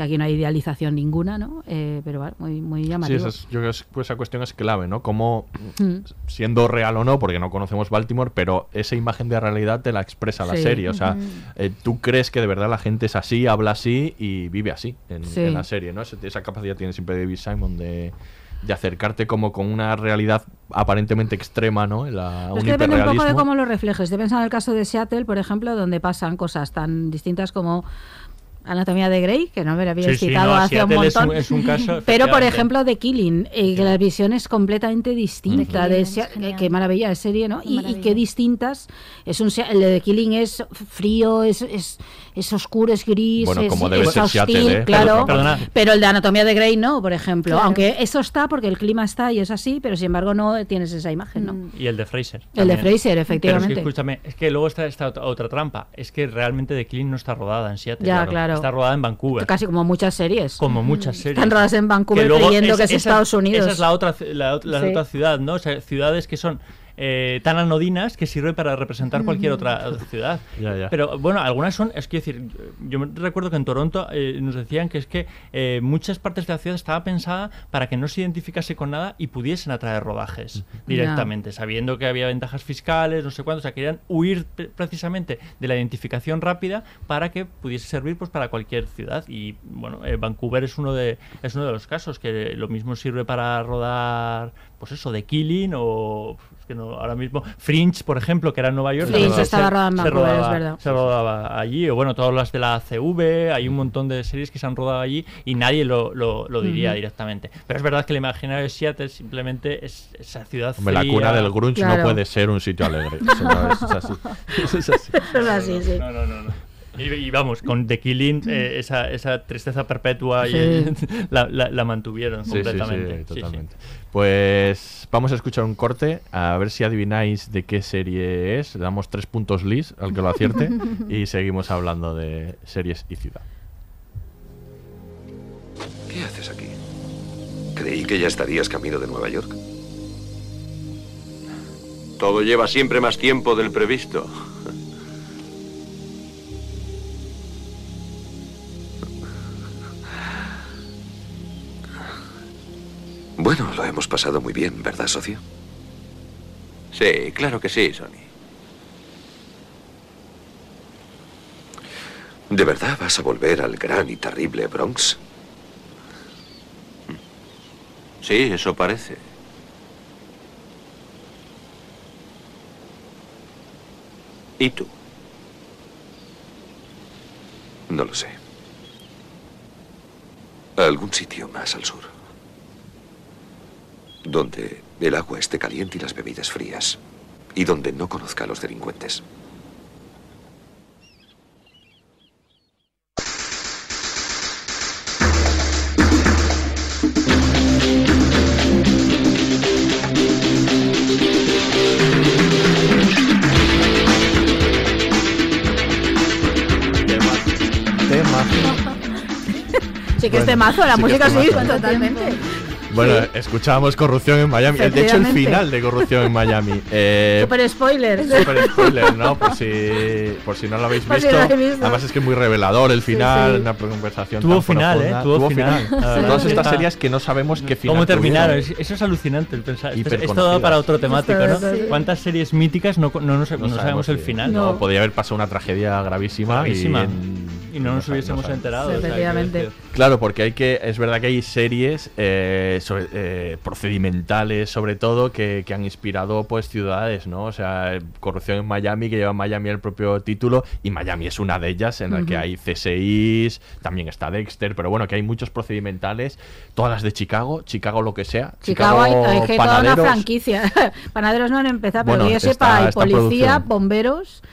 que aquí no hay idealización ninguna, ¿no? Eh, pero bueno, muy, muy Sí, llamativo. esa, es- yo creo que pues, esa cuestión es clave, ¿no? Como, Mm. siendo real o no, porque no conocemos Baltimore, pero esa imagen de realidad te la expresa la Sí. serie. O sea, eh, tú crees que de verdad la gente es así, habla así y vive así en, Sí. en la serie, ¿no? Esa, capacidad tiene siempre David Simon de, de acercarte como con una realidad aparentemente extrema, ¿no? La, Es un que depende un poco de cómo lo reflejes. Estoy pensando en el caso de Seattle, por ejemplo, donde pasan cosas tan distintas como Anatomía de Grey, que no me lo había Sí, sí, citado no, hace un Seattle es un- montón. es un caso, Pero, por efectivamente. ejemplo, de Killing, eh, que la visión es completamente distinta. Killing de qué maravilla de serie, ¿no? Qué Y, y qué distintas. Es un, Sea- el de Killing es frío, es, es, es oscuro, es gris, Bueno, es, como debe es ser hostil, Seattle, ¿eh? claro. Perdona. Pero el de Anatomía de Grey no, por ejemplo. Claro. Aunque eso está porque el clima está y es así, pero sin embargo no tienes esa imagen, ¿no? Mm. Y el de Fraser. El de. Fraser, Pero es efectivamente. que escúchame, es que luego está esta otra, trampa. Es que realmente The Clean no está rodada en Seattle. Ya, claro. Está rodada en Vancouver. Casi como muchas series. Como muchas series. Están rodadas en Vancouver luego creyendo que es esa- Estados Unidos. Esa es la otra, ci- la, la Sí. otra ciudad, ¿no? O sea, ciudades que son eh, tan anodinas que sirve para representar cualquier otra ciudad. Ya, ya. Pero bueno, algunas son, es que decir, yo me recuerdo que en Toronto eh, nos decían que es que eh, muchas partes de la ciudad estaba pensada para que no se identificase con nada y pudiesen atraer rodajes directamente, sabiendo que había ventajas fiscales, no sé cuánto, o sea, querían huir pre- precisamente de la identificación rápida para que pudiese servir pues para cualquier ciudad y bueno, Vancouver es uno de es uno de los casos que lo mismo sirve para rodar pues eso de Killing o es que no, ahora mismo Fringe, por ejemplo, que era en Nueva York, Fringe se- estaba rodada en se Vancouver, es rodaba- verdad. se rodaba allí, o bueno, todas las de la CV, hay un montón de series que se han rodado allí y nadie lo, lo- lo diría directamente. Pero es verdad que el imaginario de Seattle simplemente es esa ciudad Hombre, la cuna del grunge no puede ser un sitio alegre. Eso es, así. Eso es así. Es así, sí. No, no, no. no. Y, y vamos, con The Killing, eh, esa, esa tristeza perpetua y, Sí. eh, la, la- la mantuvieron Sí, sí, sí, completamente. Sí, sí. totalmente. Pues vamos a escuchar un corte, a ver si adivináis de qué serie es. Le damos tres puntos Liz al que lo acierte y seguimos hablando de series y ciudad. ¿Qué haces aquí? Creí que ya estarías camino de Nueva York. Todo lleva siempre más tiempo del previsto. Bueno, lo hemos pasado muy bien, ¿verdad, socio? Sí, claro que sí, Sonny. ¿De verdad vas a volver al gran y terrible Bronx? Sí, eso parece. ¿Y tú? No lo sé. A algún sitio más al sur. Donde el agua esté caliente y las bebidas frías. Y donde no conozca a los delincuentes. Sí que es Bueno, temazo, la sí que es música sí, totalmente. Bueno, escuchábamos Corrupción en Miami. De hecho, el final de Corrupción en Miami. Eh, Super spoiler. Super spoiler, ¿no? Por si, por si no lo habéis Por si visto. no. Además es que es muy revelador el final, sí. una conversación Tuvo tan final, profunda. ¿eh? Tuvo final. Todas estas series que no sabemos qué final ¿Cómo terminaron? tuvieron. Es- Eso es alucinante el pensar. Esto, da para otro temático, ¿no? Sí. ¿Cuántas series míticas no, no, no sabemos el final? No, podría haber pasado una tragedia gravísima, Gravísima. Y, en- Y no nos hubiésemos enterado. o sea, Efectivamente. Claro, porque hay que. Es verdad que hay series eh, sobre- eh, procedimentales, sobre todo, que, que han inspirado pues ciudades, ¿no? O sea, Corrupción en Miami, que lleva Miami el propio título, y Miami es una de ellas, en la que hay CSIs, también está Dexter, pero bueno, que hay muchos procedimentales, todas las de Chicago, Chicago lo que sea. Chicago hay, hay que toda una panaderos, franquicia. Panaderos no han empezado, pero Bueno, que yo sepa, hay policía, producción. bomberos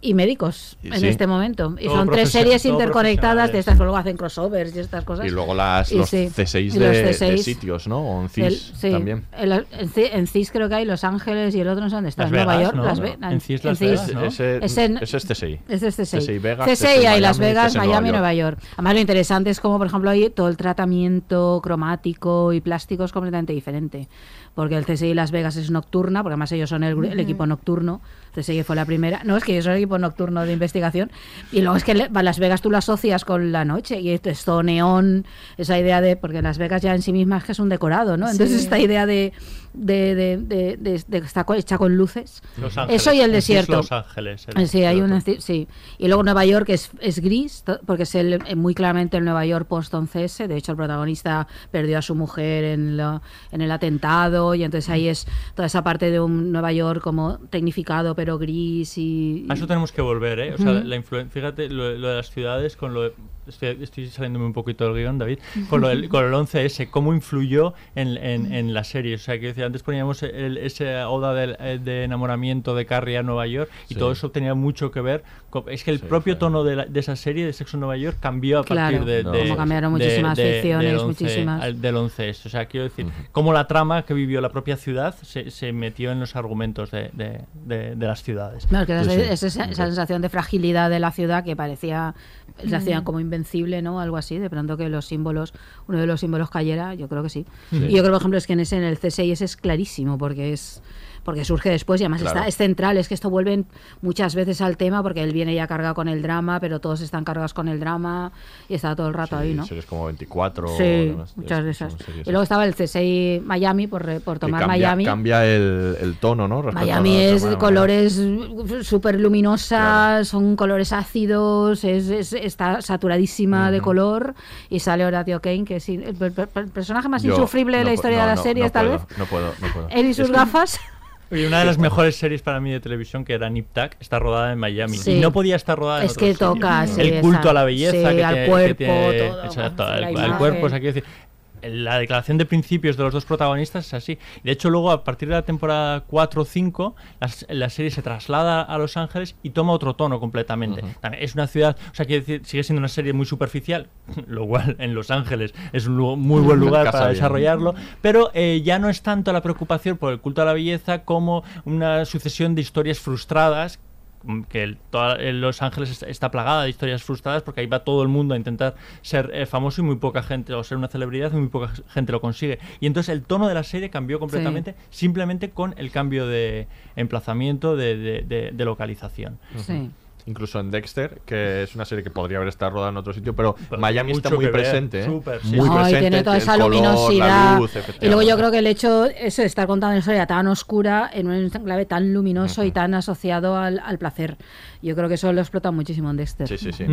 y médicos en Sí. este momento. Y Todo son tres series interconectadas de estas que luego hacen crossovers y estas cosas. Y luego las, Y los sí, C6 y de, los de C6. sitios, ¿no? O en El- CIS sí, también. En, en en CIS creo que hay Los Ángeles y el otro no sé dónde está. Las en Nueva York. ¿no? Las No. Ve- En CIS Las Vegas, ¿no? Ese, Es en- es CSI. Es CSI. CSI Vegas, CSI hay Las Vegas, CSI Miami y Nueva York. Además, lo interesante es como, por ejemplo, hay todo el tratamiento cromático y plástico es completamente diferente. Porque el CSI Las Vegas es nocturna, porque además ellos son el, equipo nocturno. CSI fue la primera. No, es que son el equipo nocturno de investigación. Y luego es que Las Vegas tú lo asocias con la noche. Y esto es todo neón, esa idea de. Porque Las Vegas ya en sí misma es que es un decorado, ¿no? Entonces, Sí. esta idea de, de, de, de, de- de que está hecha con luces. Los Ángeles. Eso y el desierto. Los Ángeles, el- Sí, hay un otro. sí. Y luego Nueva York es, es gris, porque es el, eh, muy claramente el Nueva York post-11S. De hecho, el protagonista perdió a su mujer en, lo- en el atentado, y entonces ahí es toda esa parte de un Nueva York como tecnificado, pero gris y. A eso tenemos que volver, ¿eh? O sea, Ujú. la influencia, fíjate, lo, lo de las ciudades con lo de- Estoy, estoy saliéndome un poquito del guion, David. Con, lo del- con el 11S, cómo influyó en, en, en la serie. O sea, que decía, antes poníamos el, ese oda del- eh, de, enamoramiento de Carrie a Nueva York y Sí. todo eso tenía mucho que ver. con- es que el propio tono de, la- de esa serie de Sexo en Nueva York cambió a partir Claro, de, no. de- Como cambiaron muchísimas de- ficciones, del 11, muchísimas. al- del 11S. O sea, quiero decir, cómo la trama que vivió la propia ciudad se, se metió en los argumentos de, de- de- de las ciudades. No, es que esa, esa- esa sensación de fragilidad de la ciudad que parecía la ciudad como invencible, ¿no? Algo así, de pronto que los símbolos, uno de los símbolos cayera, yo creo que sí. Sí. Y yo creo, por ejemplo, es que en ese en el CSI ese es clarísimo, porque es porque surge después y además Claro. está, es central, es que esto vuelven muchas veces al tema porque él viene ya cargado con el drama, pero todos están cargados con el drama y está todo el rato ahí, ¿no? Series como 24. Sí, demás, muchas de esas. Y luego estaba el CSI Miami, por, por que tomar cambia, Miami. Cambia el, el tono, ¿no? Respecto Miami es de colores súper luminosas, son colores ácidos, es, es- está saturadísima de color y sale Horatio Kane, que es el, per- el personaje más Yo insufrible de no la historia no, de la no, serie, tal puedo, vez. No puedo, no puedo. Él y sus Es que- Oye, una de las mejores series para mí de televisión, que era Nip Tuck, está rodada en Miami. Sí. Y no podía estar rodada en Es que toca, sí, El culto esa- a la belleza sí, que al tiene- que cuerpo, tiene- todo, exacto, al, al cuerpo, o sea, quiero decir, la declaración de principios de los dos protagonistas es así. De hecho, luego, a partir de la temporada 4 o 5, la, serie se traslada a Los Ángeles y toma otro tono completamente. También es una ciudad, o sea, quiero decir, sigue siendo una serie muy superficial, lo cual en Los Ángeles es un muy buen lugar para bien. desarrollarlo, pero eh, ya no es tanto la preocupación por el culto a la belleza como una sucesión de historias frustradas que el- toda- en Los Ángeles está, está plagada de historias frustradas porque ahí va todo el mundo a intentar ser eh, famoso y muy poca gente, o ser una celebridad y muy poca gente lo consigue. Y entonces el tono de la serie cambió completamente simplemente con el cambio de emplazamiento, de, de- de- de localización. Sí. Incluso en Dexter, que es una serie que podría haber estado rodada en otro sitio, pero, Pero Miami está muy presente. ¿eh? súper, sí. Muy Ay, presente. tiene toda esa color, luminosidad. Luz, y luego yo creo que el hecho eso de estar contando una historia tan oscura en un enclave tan luminoso y tan asociado al, al placer. Yo creo que eso lo explota muchísimo en Dexter. Sí, sí, sí.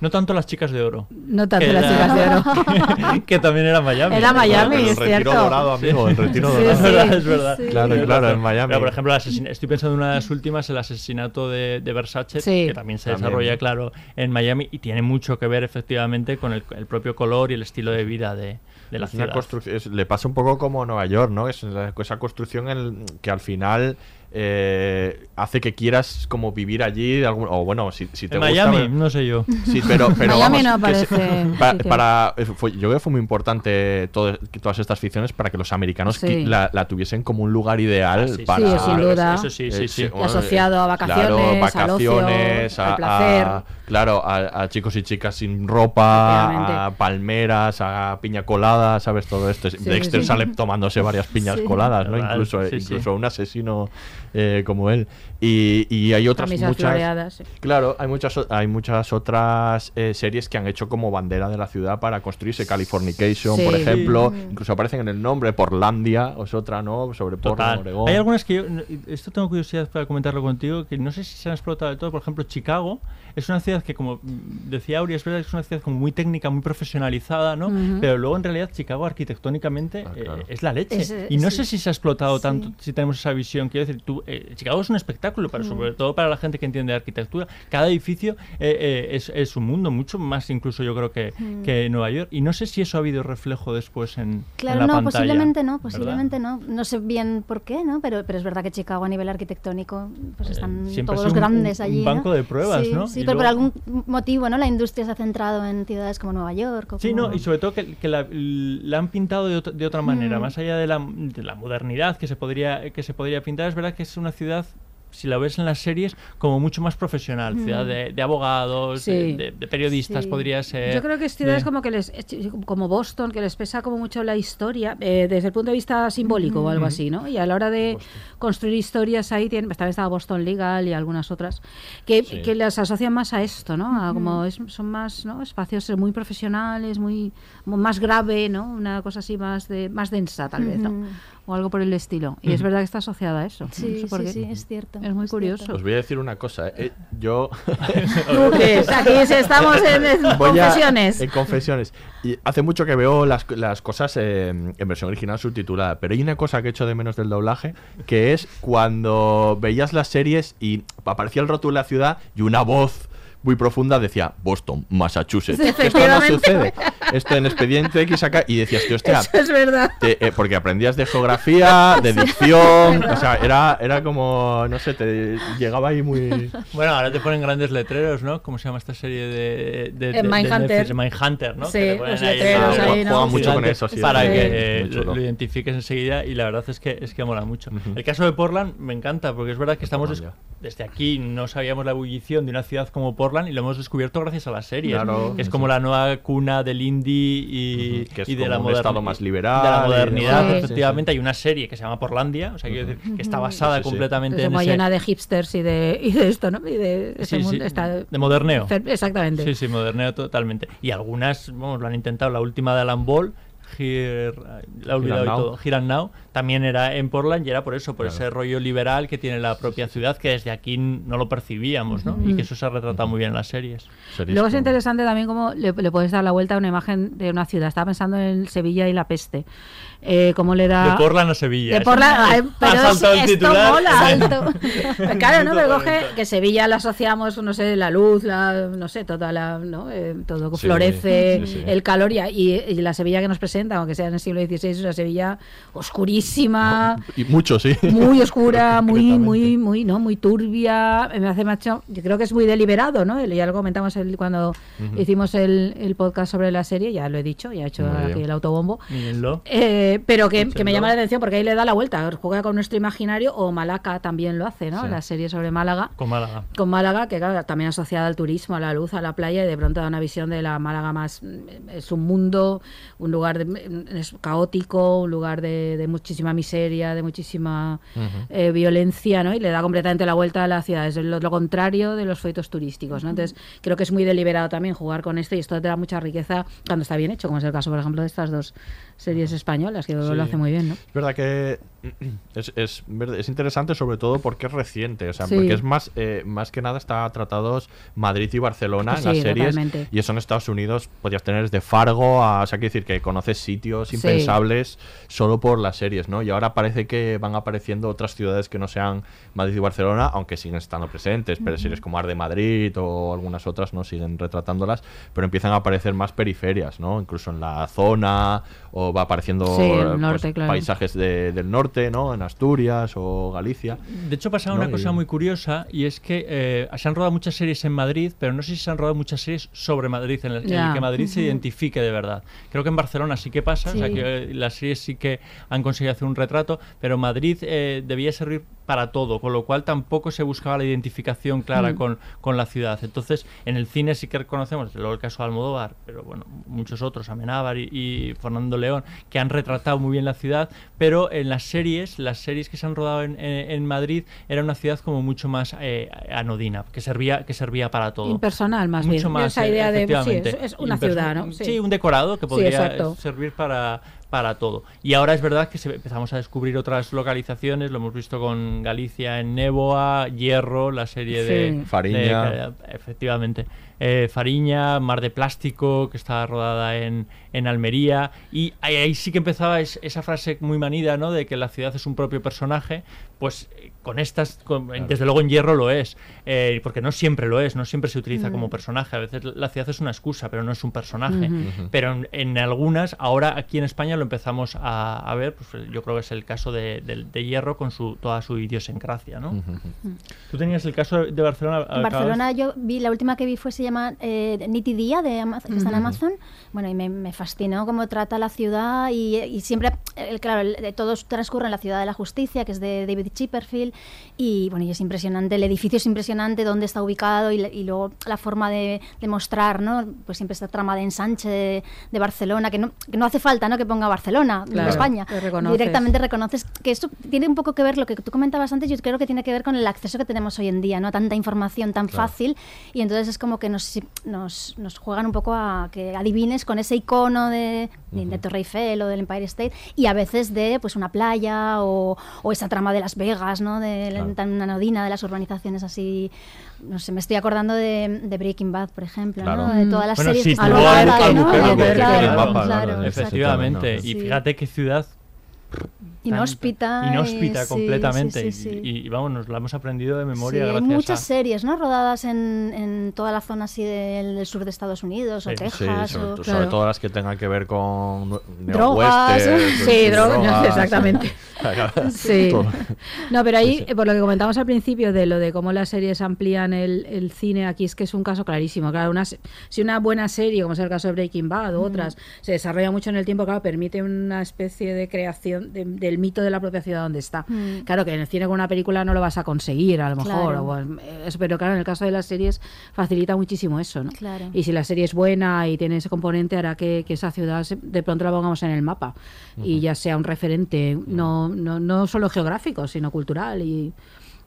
No tanto las chicas de oro. No tanto las era- chicas de oro. que también era Miami. Era Miami, el es retiro cierto. dorado, amigo, el retiro Sí, dorado. Es sí. verdad, es verdad. Sí. Claro, claro, en Miami. Pero, por ejemplo, el estoy pensando en una de las últimas, el asesinato de, de Versace, Sí. que también se También. desarrolla, claro, en Miami y tiene mucho que ver, efectivamente, con el, el propio color y el estilo de vida de, de la Es una ciudad. construcción, es- le pasa un poco como Nueva York, ¿no? Es esa construcción en- que al final eh, hace que quieras como vivir allí, de algún- o bueno, si, si te En gusta... Miami, no sé yo. Sí, pero, pero Miami vamos, no que se- parece pa- sitio. para, eh, fue- yo creo que fue muy importante todo- que todas estas ficciones para que los americanos Sí. la, la tuviesen como un lugar ideal Ah, sí, para... sí, sin duda. Eso sí, sí, eh, sí. Y bueno, asociado a vacaciones, claro, al vacaciones, ocio, a, al placer. a- claro, a, a chicos y chicas sin ropa, a palmeras, a piña colada, ¿sabes? Todo esto. Dexter sí. sale tomándose varias piñas Sí. coladas, ¿no? Incluso, sí, sí. incluso un asesino eh, como él. Y, y hay otras Camisas muchas... floreadas. sí. Claro, hay muchas, hay muchas otras eh, series que han hecho como bandera de la ciudad para construirse. Californication, por Sí. ejemplo. Incluso aparecen en el nombre. Portlandia, es otra, ¿no? Sobre Portland, Total. Oregón. Hay algunas que yo, esto tengo curiosidad para comentarlo contigo, que no sé si se han explotado de todo. Por ejemplo, Chicago es una ciudad que, como decía Aurea, es verdad que es una ciudad como muy técnica, muy profesionalizada, ¿no? Pero luego en realidad Chicago arquitectónicamente Ah, eh, claro. es la leche. Es, y no sí. sé si se ha explotado Sí. tanto, si tenemos esa visión. Quiero decir, tú, eh, Chicago es un espectáculo, pero sobre todo para la gente que entiende de arquitectura. Cada edificio eh, eh, es, es un mundo, mucho más incluso yo creo que, que Nueva York. Y no sé si eso ha habido reflejo después en, en Claro, la no, pantalla, posiblemente no, ¿verdad? posiblemente no. No sé bien por qué, ¿no? Pero, pero es verdad que Chicago a nivel arquitectónico pues están Eh, ha todos los un- grandes un allí. ¿no? banco de pruebas, sí, ¿no? Sí, Y pero por algún motivo, ¿no? La industria se ha centrado en ciudades como Nueva York. o Sí, como- no, y sobre todo que, que la, la han pintado de otra manera, Mm. más allá de la, de la modernidad que se podría que se podría pintar, es verdad que es una ciudad si la ves en las series, como mucho más profesional, Mm. ciudad de, de abogados, Sí. de, de- de periodistas Sí. podría ser. Yo creo que es ciudades de- como que les como Boston que les pesa como mucho la historia eh, desde el punto de vista simbólico o algo así, ¿no? Y a la hora de construir historias ahí tienen también estaba Boston Legal y algunas otras que, Sí. que las asocian más a esto, ¿no? A como es- son más ¿no? espacios muy profesionales, muy más grave, ¿no? Una cosa así más de más densa tal vez, ¿no? O algo por el estilo. Y es verdad que está asociada a eso. Sí, no sé por sí, qué. sí, es cierto. Es muy es curioso. cierto. Os voy a decir una cosa. eh, yo ¿Tú qué es? Aquí estamos en, en Voy a- confesiones. en confesiones. Y hace mucho que veo las, las cosas eh, en versión original subtitulada, pero hay una cosa que echo de menos del doblaje, que es cuando veías las series y aparecía el rótulo de la ciudad y una voz muy profunda decía Boston, Massachusetts. Sí, Esto no sucede. Esto en Expediente X acá y decías, tío, hostia, Eso es verdad. te- eh, porque aprendías de geografía, de dicción, o sea, era, era como, no sé, te llegaba ahí muy... Bueno, ahora te ponen grandes letreros, ¿no? ¿Cómo se llama esta serie de, de, de, En de Mindhunter. Netflix? Mindhunter, ¿no? Sí, Que te ponen los ahí letreros ahí, Juega ¿no? mucho con eso, sí, para sí. que Muy lo, identifiques enseguida y la verdad es que es que mola mucho. El caso de Portland me encanta porque es verdad que estamos desde aquí no sabíamos la ebullición de una ciudad como Portland Portland y lo hemos descubierto gracias a las series. Claro, que es como la nueva cuna del indie y, Ujú, que es y de como la un moderni- estado más liberal De la modernidad, Sí, sí, efectivamente. Hay una serie que se llama Portlandia, o sea, quiero decir que está basada completamente en muy ese- llena de hipsters y de, y de esto, ¿no? Y de ese Sí, sí, mundo. está- de moderneo. Exactamente. Sí, sí, moderneo totalmente. Y algunas, vamos, lo han intentado. La última de Alan Ball, Here, la he olvidado y Now. todo. Here and Now, también era en Portland y era por eso, por Claro. ese rollo liberal que tiene la propia ciudad, que desde aquí no lo percibíamos, ¿no? Y que eso se ha retratado muy bien en las series. Luego es interesante también cómo le, le puedes dar la vuelta a una imagen de una ciudad. Estaba pensando en Sevilla y la peste. Eh, cómo le da... De Portland a Sevilla. De Portland, pero Ha saltado sí, el esto mola. claro, ¿no? Me coge que Sevilla la asociamos, no sé, la luz, la, no sé, toda la, ¿no? Eh, todo que Sí, florece, sí, sí. el calor y, y- y la Sevilla que nos presenta, aunque sea en el siglo XVI, es una Sevilla oscurísima, Y mucho, sí. muy oscura, muy, muy, muy, ¿no? Muy turbia. Me hace macho, yo creo que es muy deliberado, ¿no? Ya lo comentamos el- cuando hicimos el, el podcast sobre la serie, ya lo he dicho, ya he hecho Muy aquí bien. el autobombo. Mírenlo. Eh, pero que, que me llama la atención porque ahí le da la vuelta, juega con nuestro imaginario o Malaca también lo hace, ¿no? Sí. La serie sobre Málaga. Con Málaga. Con Málaga, que claro, también asociada al turismo, a la luz, a la playa, y de pronto da una visión de la Málaga más. Es un mundo, un lugar de- es caótico, un lugar de, de muchísima miseria, de muchísima eh, violencia, ¿no? Y le da completamente la vuelta a la ciudad. Es lo, lo contrario de los feitos turísticos, ¿no? Entonces, creo que es muy deliberado también jugar con esto y esto te da mucha riqueza cuando está bien hecho, como es el caso, por ejemplo, de estas dos series españolas, que Sí. lo hace muy bien, ¿no? Es verdad que es, es, interesante sobre todo porque es reciente, o sea, Sí. porque es más, eh, más que nada está tratados Madrid y Barcelona en las series totalmente. y eso en Estados Unidos podías tener desde Fargo a, o sea, quiero decir que conoces sitios impensables solo por las series, ¿no? Y ahora parece que van apareciendo otras ciudades que no sean Madrid y Barcelona, aunque siguen estando presentes, pero Ujú. series como Ar de Madrid o algunas otras no siguen retratándolas, pero empiezan a aparecer más periferias, ¿no? Incluso en la zona o va apareciendo Sí, pues, claro. paisajes de- del norte, ¿no? En Asturias o Galicia. De hecho, pasa ¿no? una Y- cosa muy curiosa y es que eh, se han rodado muchas series en Madrid, pero no sé si se han rodado muchas series sobre Madrid, en el, en el Ya. que Madrid se identifique de verdad. Creo que en Barcelona sí que pasa, o sea que eh, las series sí que han conseguido hacer un retrato, pero Madrid eh, debía servir para todo, con lo cual tampoco se buscaba la identificación clara Mm. con, con la ciudad. Entonces, en el cine sí que reconocemos, desde luego el caso de Almodóvar, pero bueno, muchos otros, Amenábar y, y Fernando León, que han retratado muy bien la ciudad, pero en las series, las series que se han rodado en, en- en Madrid, era una ciudad como mucho más eh, anodina, que servía, que servía para todo. Impersonal, más Mucho bien. más, Esa eh, idea de. Sí, es, es una ciudad, ¿no? Sí. un decorado que podría exacto. servir para, para todo. Y ahora es verdad que empezamos a descubrir otras localizaciones, lo hemos visto con Galicia en Néboa, Hierro, la serie de Sí. Fariña. de- efectivamente. Eh, Fariña, Mar de Plástico, que está rodada en, en Almería. Y ahí, ahí sí que empezaba es- esa frase muy manida, ¿no? De que la ciudad es un propio personaje. Pues eh, con estas, con- desde luego en Hierro lo es. eh, porque no siempre lo es, no siempre se utiliza Mm. como personaje. A veces la ciudad es una excusa, pero no es un personaje. Ujú. Ujú. Pero en, en algunas, ahora aquí en España lo empezamos a, a ver, pues yo creo que es el caso de, de- de Hierro con su, toda su idiosincrasia, ¿no? Tú tenías el caso de Barcelona. En Barcelona yo vi, la última que vi fue, se llama eh, de Amazon, que está en. Amazon. Bueno, y me, me fascinó cómo trata la ciudad y, y siempre, el, claro, el- de todo transcurre en la ciudad de la justicia, que es de David Chipperfield. Y bueno, y es impresionante, el edificio es impresionante, dónde está ubicado y, y luego la forma de, de mostrar, ¿no? Pues siempre esta trama de ensanche de, de Barcelona, que no, que no hace falta, ¿no? Que ponga Barcelona, Claro, España. reconoces. Directamente reconoces que esto tiene un poco que ver, lo que tú comentabas antes, yo creo que tiene que ver con el acceso que tenemos hoy en día, ¿no? Tanta información tan Claro. fácil y entonces es como que nos, nos, nos juegan un poco a que adivines con ese icono de, de, de Torre Eiffel o del Empire State y a veces de pues una playa o, o esa trama de Las Vegas, ¿no? De la- Claro. tan anodina de las urbanizaciones así, no sé, me estoy acordando de, de Breaking Bad, por ejemplo, Claro. ¿no? De todas las Bueno, series sí, que. Efectivamente. Sí. Y fíjate qué ciudad Inhóspita. y- inhóspita sí, completamente. sí, sí, sí. Y, y, vamos, nos la hemos aprendido de Sí, memoria hay gracias muchas a... series, ¿no? Rodadas en, en toda la zona así del, del sur de Estados Unidos o Sí. Sí, Texas. sobre, o- sobre Claro. todo las que tengan que ver con Drogas. Sí, drogas. drogas, exactamente. Sí. No, pero ahí, Sí, sí. eh, por lo que comentamos al principio de lo de cómo las series amplían el, el cine, aquí es que es un caso clarísimo. Claro, una, si una buena serie, como es el caso de Breaking Bad o otras, se desarrolla mucho en el tiempo, claro, permite una especie de creación creación de- del mito de la propia ciudad donde está. Mm. Claro que en el cine con una película no lo vas a conseguir, a lo mejor, Claro. o eso, pero claro, en el caso de las series facilita muchísimo eso, ¿no? Claro. Y si la serie es buena y tiene ese componente, hará que, que esa ciudad se- de pronto la pongamos en el mapa y ya sea un referente, no, no, no solo geográfico, sino cultural y,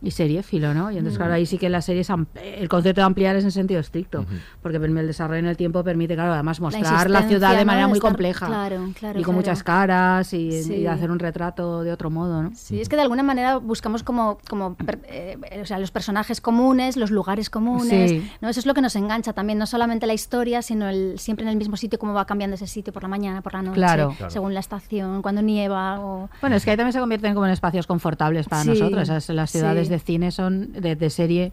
y seriéfilo, ¿no? Y entonces, Mm. claro, ahí sí que la serie es am- el concepto de ampliar es en sentido estricto, porque el desarrollo en el tiempo permite, claro, además mostrar la, ciudad de manera de muy estar- compleja claro, claro, y con claro. muchas caras y, Sí. y hacer un retrato de otro modo, ¿no? Sí, es que de alguna manera buscamos como, como per- eh, o sea, los personajes comunes, los lugares comunes, Sí. ¿no? Eso es lo que nos engancha también, no solamente la historia, sino el, siempre en el mismo sitio, cómo va cambiando ese sitio por la mañana, por la noche, según la estación, cuando nieva o... Bueno, es que ahí también se convierten como en espacios confortables para Sí, nosotros. Esas- Las ciudades de cine son, de, de serie,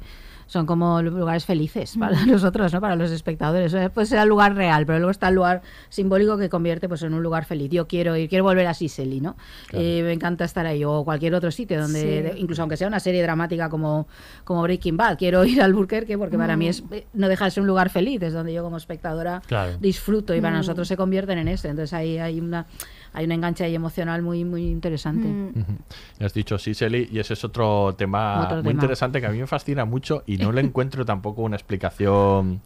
son como lugares felices para nosotros, ¿no? Para los espectadores. Eh, Puede ser el lugar real, pero luego está el lugar simbólico que convierte pues en un lugar feliz. Yo quiero ir, quiero volver a Sicily, ¿no? Eh, me encanta estar ahí. O cualquier otro sitio donde, Sí. de- incluso aunque sea una serie dramática como, como Breaking Bad, quiero ir al Albuquerque porque para Mm. mí es eh, no deja de ser un lugar feliz, es donde yo como espectadora Claro. disfruto y para Mm. nosotros se convierten en ese. Entonces ahí hay una hay un enganche ahí emocional muy muy interesante. Mm. Has dicho Sicily y ese es otro tema Otro muy tema. interesante que a mí me fascina mucho y no le encuentro tampoco una explicación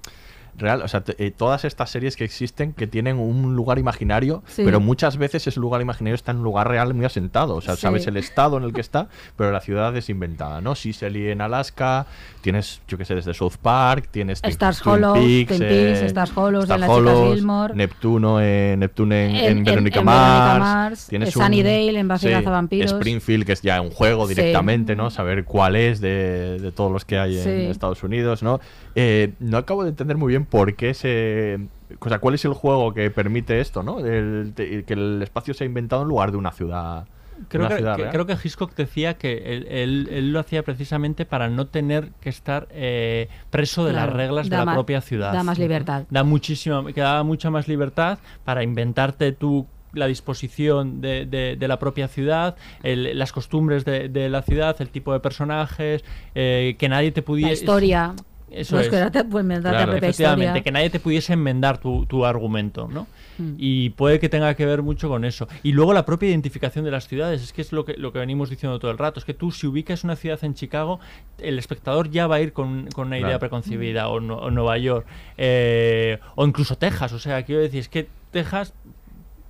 real. O sea, eh, todas estas series que existen que tienen un lugar imaginario, Sí. pero muchas veces ese lugar imaginario está en un lugar real muy asentado. O sea, Sí. sabes el estado en el que está, pero la ciudad es inventada, ¿no? Sicily en Alaska, tienes, yo qué sé, desde South Park, tienes Stars Twin Hollow, Peaks, Twin Peaks, de Stars las chicas Hollows. Neptuno en, Neptune en, En- en Verónica en Mars, tienes eh, Sunnydale en Buffy sí. Springfield, que es ya un juego directamente, ¿no? Saber cuál es de, de todos los que hay en. Estados Unidos, ¿no? Eh, no acabo de entender muy bien por qué se... O sea, cuál es el juego que permite esto, ¿no? El- que el espacio se ha inventado en lugar de una ciudad. Creo una que, ciudad que- real. creo que Hitchcock decía que él, él- él lo hacía precisamente para no tener que estar eh, preso de Claro, las reglas de da la propia ciudad. da más libertad. Da muchísima, que daba mucha más libertad para inventarte tú la disposición de, de- de la propia ciudad, el- las costumbres de, de la ciudad, el tipo de personajes, eh, que nadie te pudiera... La historia. Eso Pues es. que ahora te- pues Claro, propia efectivamente, historia. que nadie te pudiese enmendar tu, tu argumento, ¿no? Mm. Y puede que tenga que ver mucho con eso. Y luego la propia identificación de las ciudades, es que es lo que, lo que venimos diciendo todo el rato, es que tú si ubicas una ciudad en Chicago, el espectador ya va a ir con, con una idea Claro. preconcebida, o, no- o Nueva York, eh, o incluso Texas, o sea, quiero decir, es que Texas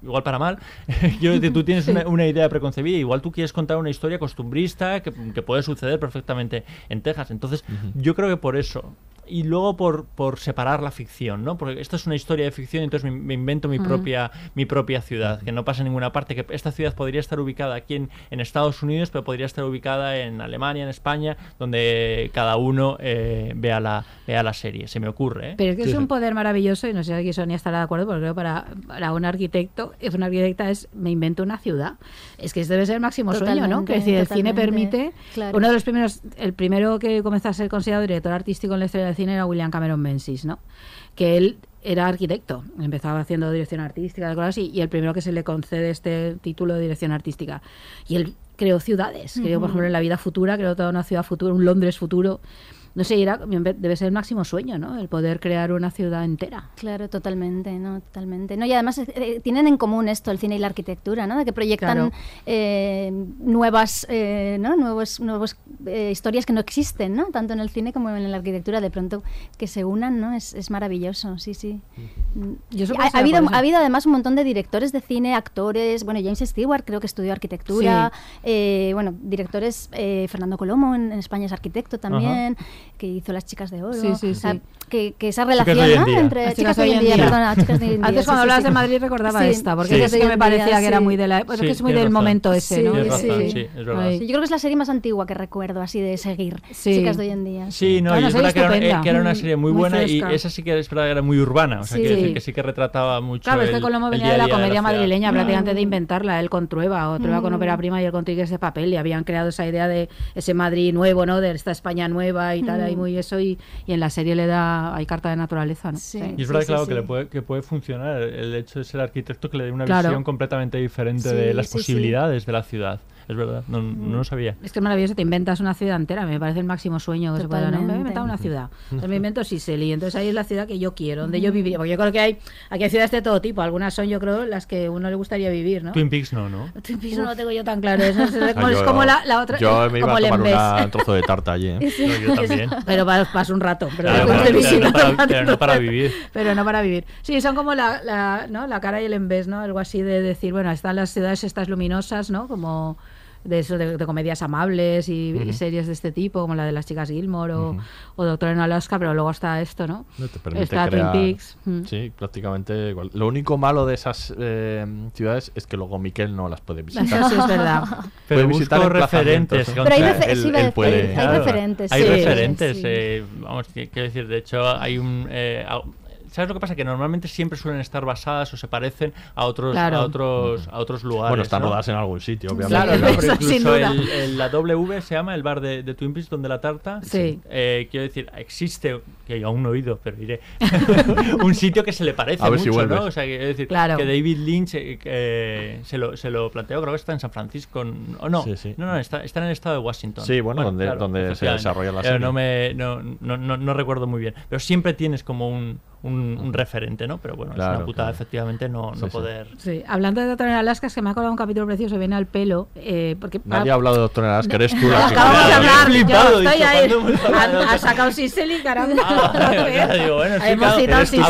igual para mal, quiero decir, tú tienes una, una idea preconcebida, igual tú quieres contar una historia costumbrista que, que puede suceder perfectamente en Texas. Entonces, yo creo que por eso. Y luego por, por separar la ficción, ¿no? Porque esto es una historia de ficción, entonces me, me invento mi Mm. propia, mi propia ciudad, que no pasa en ninguna parte, que esta ciudad podría estar ubicada aquí en, en Estados Unidos, pero podría estar ubicada en Alemania, en España, donde cada uno eh, vea, la, vea la serie. Se me ocurre, ¿eh? Pero es que Sí, es sí. un poder maravilloso y no sé si aquí Sonia estará de acuerdo, porque creo que para, para un arquitecto, es una arquitecta es me invento una ciudad. Es que ese debe ser el máximo sueño, ¿no? Totalmente, Que si el cine totalmente, permite, claro. uno de los primeros, el primero que comenzó a ser considerado director artístico en la historia del cine era William Cameron Menzies, ¿no? Que él era arquitecto, empezaba haciendo dirección artística, cosas así, y el primero que se le concede este título de dirección artística. Y él creó ciudades, creó, por ejemplo, en la vida futura, creó toda una ciudad futura, un Londres futuro. No sé, era, debe ser el máximo sueño, ¿no? El poder crear una ciudad entera. Claro, totalmente, ¿no? Totalmente. No, y además eh, eh, tienen en común esto, el cine y la arquitectura, ¿no? De que proyectan Claro. eh, nuevas, eh, ¿no? Nuevos, nuevos eh, historias que no existen, ¿no? Tanto en el cine como en la arquitectura. De pronto que se unan, ¿no? Es, es maravilloso, sí, sí. Yo ha, ha habido, ha habido además un montón de directores de cine, actores, bueno, James Stewart creo que estudió arquitectura, eh, bueno, directores, eh, Fernando Colomo en, en España es arquitecto también, que hizo Las Chicas de Oro. Sí, sí, O sea, sí. Que, que esa relación, hoy en ¿no? día. Entre Las chicas de hoy en día, perdona, chicas de hoy en día. Antes cuando sí, hablabas sí. de Madrid recordaba Sí, esta, porque sí que me parecía día, que era muy de la... Es muy del razón. momento ese, Sí, ¿no? Razón, sí, es verdad. Yo creo que es la serie más antigua que recuerdo, así de seguir. Sí. Chicas de hoy en día. Sí, no, Era y una es serie verdad que era, estupenda. eh, que era una serie muy, Muy buena fresca. y esa sí que es verdad que era muy urbana, o sea, Sí. quiero decir que sí que retrataba mucho. Claro, es que el venía de la comedia madrileña, prácticamente de inventarla, él con Trueba, o Trueba con ópera prima y el con Tigres de papel, y habían creado esa idea de ese Madrid nuevo, ¿no? De esta España nueva y tal, Mm. muy eso, y, y en la serie le da, hay carta de naturaleza, ¿no? Sí. Y es verdad, Sí, claro, sí, que, sí. le puede, que puede funcionar el hecho de ser arquitecto que le dé una Claro. visión completamente diferente Sí, de las sí, sí. posibilidades de la ciudad. Es verdad, no, no lo sabía. Es que es maravilloso, te inventas una ciudad entera, me parece el máximo sueño que se puede dar. ¿no? Me he inventado una ciudad. Entonces me invento Sicily, entonces ahí es la ciudad que yo quiero, donde yo viviría. Porque yo creo que hay, aquí hay ciudades de todo tipo, algunas son yo creo las que a uno le gustaría vivir, ¿no? Twin Peaks no, ¿no? Twin Peaks no lo tengo yo tan claro, eso es, es como, Ah, es yo- como la, la otra, Yo es me iba como a tomar una- un trozo de tarta allí. ¿eh? Sí. No, yo también. Pero para, para un rato, pero, Claro, para- visita pero no para- tomando pero no para rato. vivir. Pero no para vivir. Sí, son como la, la, ¿no? la cara y el embés, ¿no? Algo así de decir, bueno, están las ciudades estas luminosas, ¿no? Como de eso, de, de comedias amables y, series de este tipo, como la de las chicas Gilmore o, o Doctor en Alaska, pero luego está esto, ¿no? No te permite está crear- Twin Peaks. mm. Sí, prácticamente igual. Lo único malo de esas eh, ciudades es que luego Miquel no las puede visitar. Eso sí es verdad. Pero Puede visitar referentes. ¿eh? Pero hay contra- refe- Él- sí, iba a él decir, puede- hay Claro, referentes. Hay sí, referentes. sí. eh, vamos, quiero decir, de hecho, hay un. Eh, ¿Sabes lo que pasa? Que normalmente siempre suelen estar basadas o se parecen a otros, Claro. a otros, a otros lugares. Bueno, están ¿no? rodadas en algún sitio, obviamente. Claro, Sí, no, pero incluso el, el- la W se llama el bar de, de Twin Peaks donde la tarta. Sí. Eh, quiero decir, existe, que yo aún no he oído, pero iré, un sitio que se le parece A ver si mucho, vuelves. ¿no? O sea, quiero decir, Claro. que David Lynch eh, que se, lo, se lo planteó, creo que está en San Francisco. ¿O no? Sí, sí. No, no, está, está en el estado de Washington. Sí, bueno, donde- donde se desarrolla la Eh, serie. No, me, no, no, no, no recuerdo muy bien. Pero siempre tienes como un, un, un referente, ¿no? Pero bueno, es Claro, una putada, claro. efectivamente, no, Sí, no sí. poder. Sí, hablando de Doctor en Alaska, es que me ha acordado un capítulo precioso, viene al pelo, eh, porque... Nadie ha hablado de Doctor Alaska, eres tú la que Acabamos de hablar, hablar. yo flipado, estoy dicho, ahí. ¿cuándo hemos hablado de Ha, sacado Sicily, caramba. Ah, digo, bueno, sí, Hemos citado Sicily.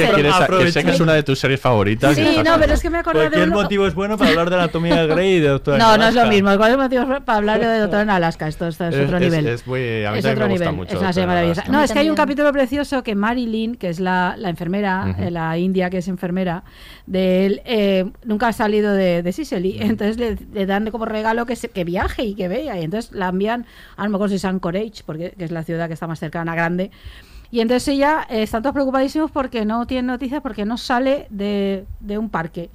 que sé que es una de tus series favoritas. Sí, no, pero es que me he acordado de motivo es bueno para hablar de anatomía de Grey y de Doctor No, no es lo Alaska. mismo. ¿Cuál es el motivo para hablar de Doctor en Alaska? Esto, esto es, Es- otro es- nivel. es muy- a mí Es me gusta mucho Es una serie maravillosa. Alaska. No, es que hay un capítulo precioso que Marilyn, que es la, la enfermera, Ujú. eh, la india que es enfermera, de él, eh, nunca ha salido de, de Sicily. Entonces le, le dan como regalo que, se, que viaje y que vea. Y entonces la envían, a lo mejor si es Anchorage, porque que es la ciudad que está más cercana, grande. Y entonces ella eh, están todos preocupadísimos porque no tiene noticias, porque no sale de, de un parque.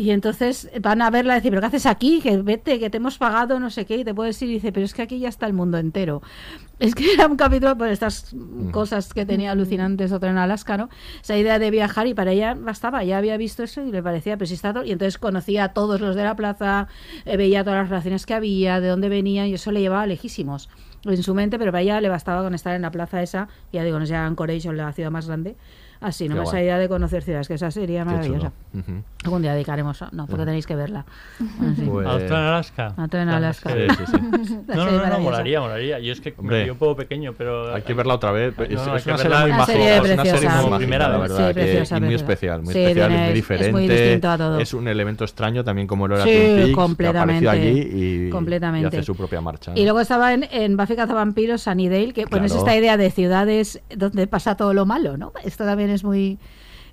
Y entonces van a verla y decir, pero ¿qué haces aquí? Que vete, que te hemos pagado, no sé qué, y te puedes ir y dice, pero es que aquí ya está el mundo entero. Es que era un capítulo por estas cosas que tenía alucinantes otro en Alaska, ¿no? Esa idea de viajar y para ella bastaba, ya había visto eso y le parecía, pero si está todo, y entonces conocía a todos los de la plaza, eh, veía todas las relaciones que había, de dónde venían, y eso le llevaba lejísimos en su mente, pero para ella le bastaba con estar en la plaza esa, ya digo, no sé, Anchorage o la ciudad más grande, así, no Qué más guay. idea de conocer ciudades, que esa sería maravillosa. chulo. Ujú. Algún día dedicaremos, a- no, porque tenéis que verla. Así. Pues- ¿A Doctor en Alaska? A Doctor en Alaska. es Sí, sí, No, no, no, no, molaría, molaría. Yo es que Hombre. me dio un poco pequeño, pero... Hay que verla otra vez. No, Es, no, es una que serie muy mágica. Es una serie preciosa. muy primera la vez. verdad. Sí, que- preciosa, y muy preciosa. especial, muy Sí, especial, tiene- es muy es diferente. muy distinto a todo. Es un elemento extraño también como lo era Sí, que completamente. allí y, Completamente. y hace su propia marcha. Y luego estaba en, en Buffy Cazavampiros, Sunnydale, que bueno, es esta idea de ciudades donde pasa todo lo malo, ¿no? Esto también es muy...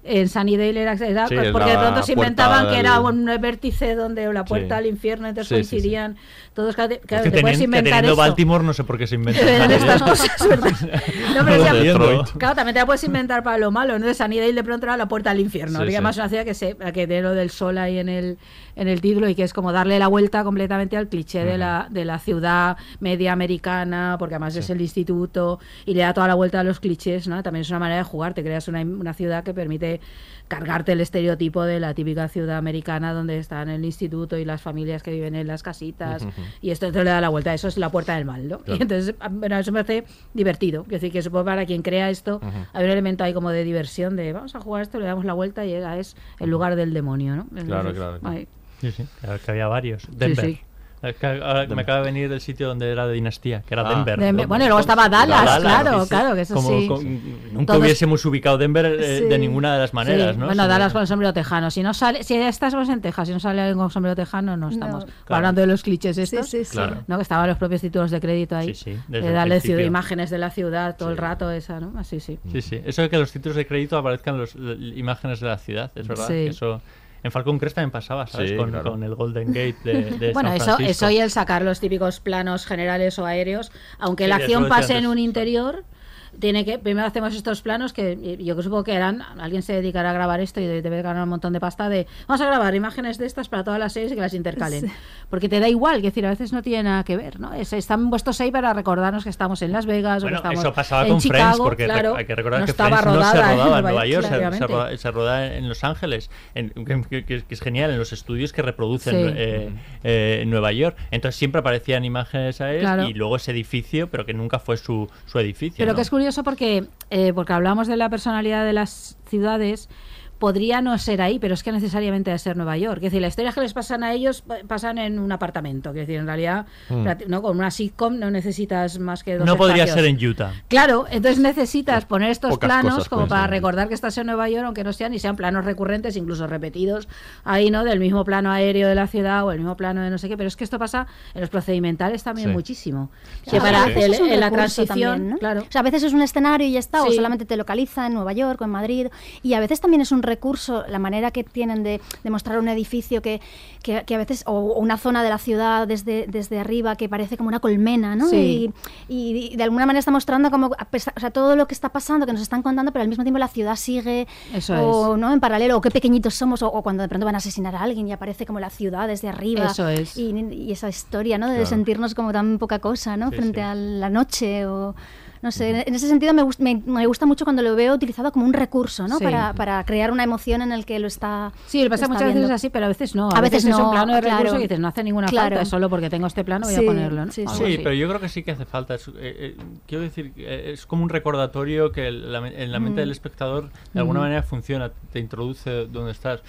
En Sunnydale era, era- Sí, pues es porque de pronto se inventaban que era un vértice donde la puerta Sí. al infierno, entonces sí. coincidían todos. Claro, Es que, te puedes teniendo, que inventar teniendo eso. Baltimore no sé por qué se inventan En estas cosas, ¿verdad? No, pero ya- Detroit. Claro, también te la puedes inventar para lo malo. Entonces, Sunnydale de pronto era la puerta al infierno. Sí, y sí. además una ciudad que, se, que tiene lo del sol ahí en el, en el título y que es como darle la vuelta completamente al cliché de, la, de la ciudad media americana, porque además es el instituto y le da toda la vuelta a los clichés. ¿no? También es una manera de jugar. Te creas una, una ciudad que permite cargarte el estereotipo de la típica ciudad americana donde están el instituto y las familias que viven en las casitas y esto te le da la vuelta eso es la puerta del mal ¿no? Claro. y entonces a- bueno, eso me parece divertido es decir que supongo para quien crea esto Ujú. hay un elemento ahí como de diversión de vamos a jugar esto le damos la vuelta y era es el lugar del demonio ¿no? Claro, Entonces, claro, Sí, sí, claro, que había varios. Denver. sí. Es que ahora me acaba de venir del sitio donde era de dinastía, que era Ah. Denver. Bueno, y luego estaba Dallas, claro, claro, que eso Como- sí. como- nunca Todos- hubiésemos ubicado Denver eh, Sí. de ninguna de las maneras, Sí, ¿no? Bueno, Dallas con el sombrero tejano. Si no sale, si estamos en Texas y no sale alguien con sombrero tejano, no estamos Claro. hablando de los clichés Sí, estos. sí, sí. Claro. ¿no? Que estaban los propios títulos de crédito ahí. Sí, de darle ciudad- imágenes de la ciudad todo el rato, esa, ¿no? Así, sí. Sí, sí. Eso de que los títulos de crédito aparezcan los, l- imágenes de la ciudad, es verdad. Sí. que Eso en Falcon Crest también pasaba, ¿sabes? Sí, con, claro. con el Golden Gate de, de Bueno, San eso, Francisco. eso y el sacar los típicos planos generales o aéreos, aunque Sí, la acción pase en un interior, tiene que primero hacemos estos planos que yo supongo que eran alguien se dedicará a grabar esto y debe ganar un montón de pasta de vamos a grabar imágenes de estas para todas las series y que las intercalen Sí. porque te da igual que decir a veces no tiene nada que ver no Es- están puestos ahí para recordarnos que estamos en Las Vegas Bueno, o que estamos eso pasaba en con Chicago, Friends, porque claro, hay que recordar no que estaba Friends no se rodada rodaba en Nueva York, se- se, claramente. roda, se roda en Los Ángeles, en- que, que- que- que es genial, en los estudios que reproducen Sí. eh, eh, en Nueva York. Entonces siempre aparecían imágenes a él Claro. y luego ese edificio, pero que nunca fue su, su edificio. Pero ¿no? que es curioso porque, eh, porque hablamos de la personalidad de las ciudades, podría no ser ahí, pero es que necesariamente debe ser Nueva York. Es decir, las historias que les pasan a ellos pa- pasan en un apartamento. Es decir, en realidad, Mm. prati- ¿no? con una sitcom no necesitas más que dos No podría ser en Utah. Claro, entonces necesitas poner estos planos como para ser. recordar que estás en Nueva York, aunque no sean y sean planos recurrentes, incluso repetidos, ahí, ¿no? Del mismo plano aéreo de la ciudad o el mismo plano de no sé qué. Pero es que esto pasa en los procedimentales también Sí. muchísimo. Sí, Que para veces el- en la transición, también, ¿no? claro. O sea, a veces es un escenario y ya está, o Sí. solamente te localiza en Nueva York o en Madrid. Y a veces también es un recurso, la manera que tienen de, de mostrar un edificio que, que, que a veces, o, o una zona de la ciudad desde, desde arriba que parece como una colmena, ¿no? Sí. Y, y de alguna manera está mostrando como, o sea, todo lo que está pasando, que nos están contando, pero al mismo tiempo la ciudad sigue, Eso o, es. ¿no? En paralelo, o qué pequeñitos somos, o, o cuando de pronto van a asesinar a alguien y aparece como la ciudad desde arriba. Eso es. Y, y esa historia, ¿no? De Claro. sentirnos como tan poca cosa, ¿no? Sí, Frente sí. a la noche o... No sé, en ese sentido me, gust- me, me gusta mucho cuando lo veo utilizado como un recurso, ¿no? Sí. Para, para crear una emoción en el que lo está Sí, pasa lo está muchas veces viendo. así, pero a veces no. A veces es un no, plano de claro. recurso y dices, no hace ninguna Claro. falta, es solo porque tengo este plano voy Sí, a ponerlo, ¿no? sí, Sí, pero yo creo que sí que hace falta. Es, eh, eh, quiero decir, eh, es como un recordatorio que la en la mente Mm. del espectador de alguna Mm. manera funciona, te introduce donde estás.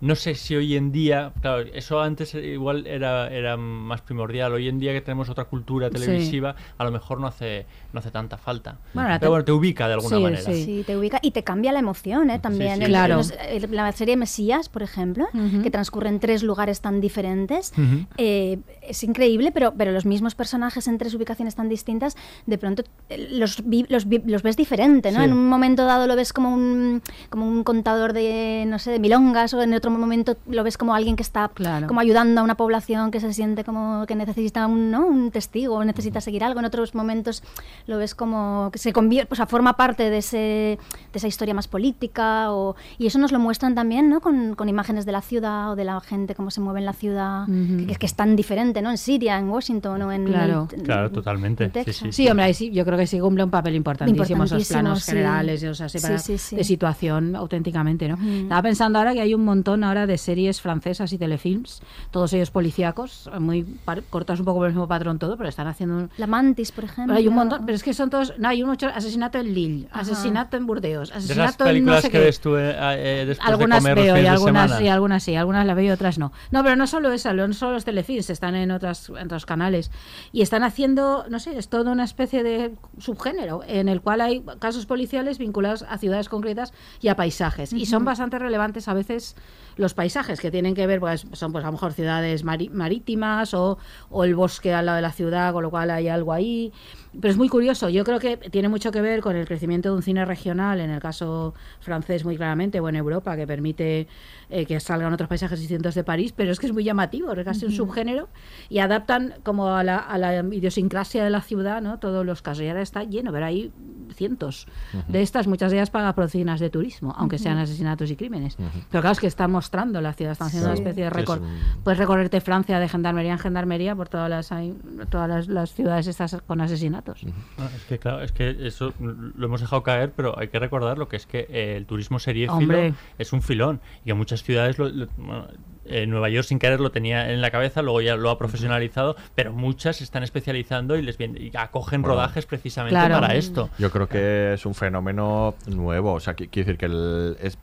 No sé si hoy en día, claro, eso antes igual era, era más primordial. Hoy en día que tenemos otra cultura Sí. televisiva, a lo mejor no hace, no hace tanta falta. Bueno, Pero te- bueno, te ubica de alguna sí, manera. Sí. te ubica y te cambia la emoción, ¿eh? También. sí. Claro. el- la serie Mesías, por ejemplo, que transcurre en tres lugares tan diferentes, eh, es increíble, pero, pero los mismos personajes en tres ubicaciones tan distintas, de pronto eh, los, vi- los, vi- los ves diferente, ¿no? Sí. En un momento dado lo ves como un, como un contador de, no sé, de milongas, o en otro momento lo ves como alguien que está como ayudando a una población que se siente como que necesita un, ¿no? un testigo, o necesita seguir algo. En otros momentos lo ves como que se convierte, o sea, forma parte de, ese, de esa historia más política, o, y eso nos lo muestran también, ¿no? Con, con imágenes de la ciudad o de la gente, cómo se mueve en la ciudad, Ujú. que, que es tan diferente, ¿no? En Siria, en Washington o en... Claro. en- Claro, totalmente. en Sí, sí, Sí, hombre, ahí sí, yo creo que sí cumple un papel importantísimo, esos planos sí. generales o sea, así Sí, para- sí, sí. de situación auténticamente, ¿no? Mm. Estaba pensando ahora que hay un montón ahora de series francesas y telefilms, todos ellos policíacos, muy cortados un poco por el mismo patrón todo, pero están haciendo un... La Mantis, por ejemplo. Pero hay un montón, pero es que son todos, no, hay un mucho asesinato en Lille, Ajá. asesinato en Burdeos, De esas asesinato en no películas sé que qué. ves tú eh, eh, después algunas de comer los veo y fines de algunas semana. sí, algunas sí, algunas las veo y otras no. No, pero no solo esa, no solo los telefilms, están en otras en otros canales y están haciendo, no sé, es toda una especie de subgénero en el cual hay casos policiales vinculados a ciudades concretas y a paisajes y son bastante relevantes a veces los paisajes que tienen que ver pues son pues a lo mejor ciudades marítimas o, o el bosque al lado de la ciudad, con lo cual hay algo ahí. Pero es muy curioso, yo creo que tiene mucho que ver con el crecimiento de un cine regional, en el caso francés muy claramente, o en Europa, que permite eh, que salgan otros paisajes distintos de París, pero es que es muy llamativo, es casi un subgénero, y adaptan como a la, a la idiosincrasia de la ciudad, ¿no? Todos los casos, y ahora está lleno, pero hay cientos de estas, muchas de ellas para patrocinas de turismo, aunque sean asesinatos y crímenes. Pero claro, es que están mostrando la ciudad, están haciendo Sí. una especie de récord. es un- Puedes recorrerte Francia de gendarmería en gendarmería por todas las, hay- todas las, las ciudades estas con asesinatos. Ah, es que claro, es que eso lo hemos dejado caer, pero hay que recordar lo que es que eh, el turismo seriéfilo Hombre. es un filón y que muchas ciudades, lo- lo- bueno, eh, Nueva York sin querer lo tenía en la cabeza, luego ya lo ha profesionalizado, pero muchas se están especializando y les viene- y acogen Bueno. rodajes precisamente Claro. para esto. Yo creo que es un fenómeno nuevo. O sea, qui- quiere decir que el, es,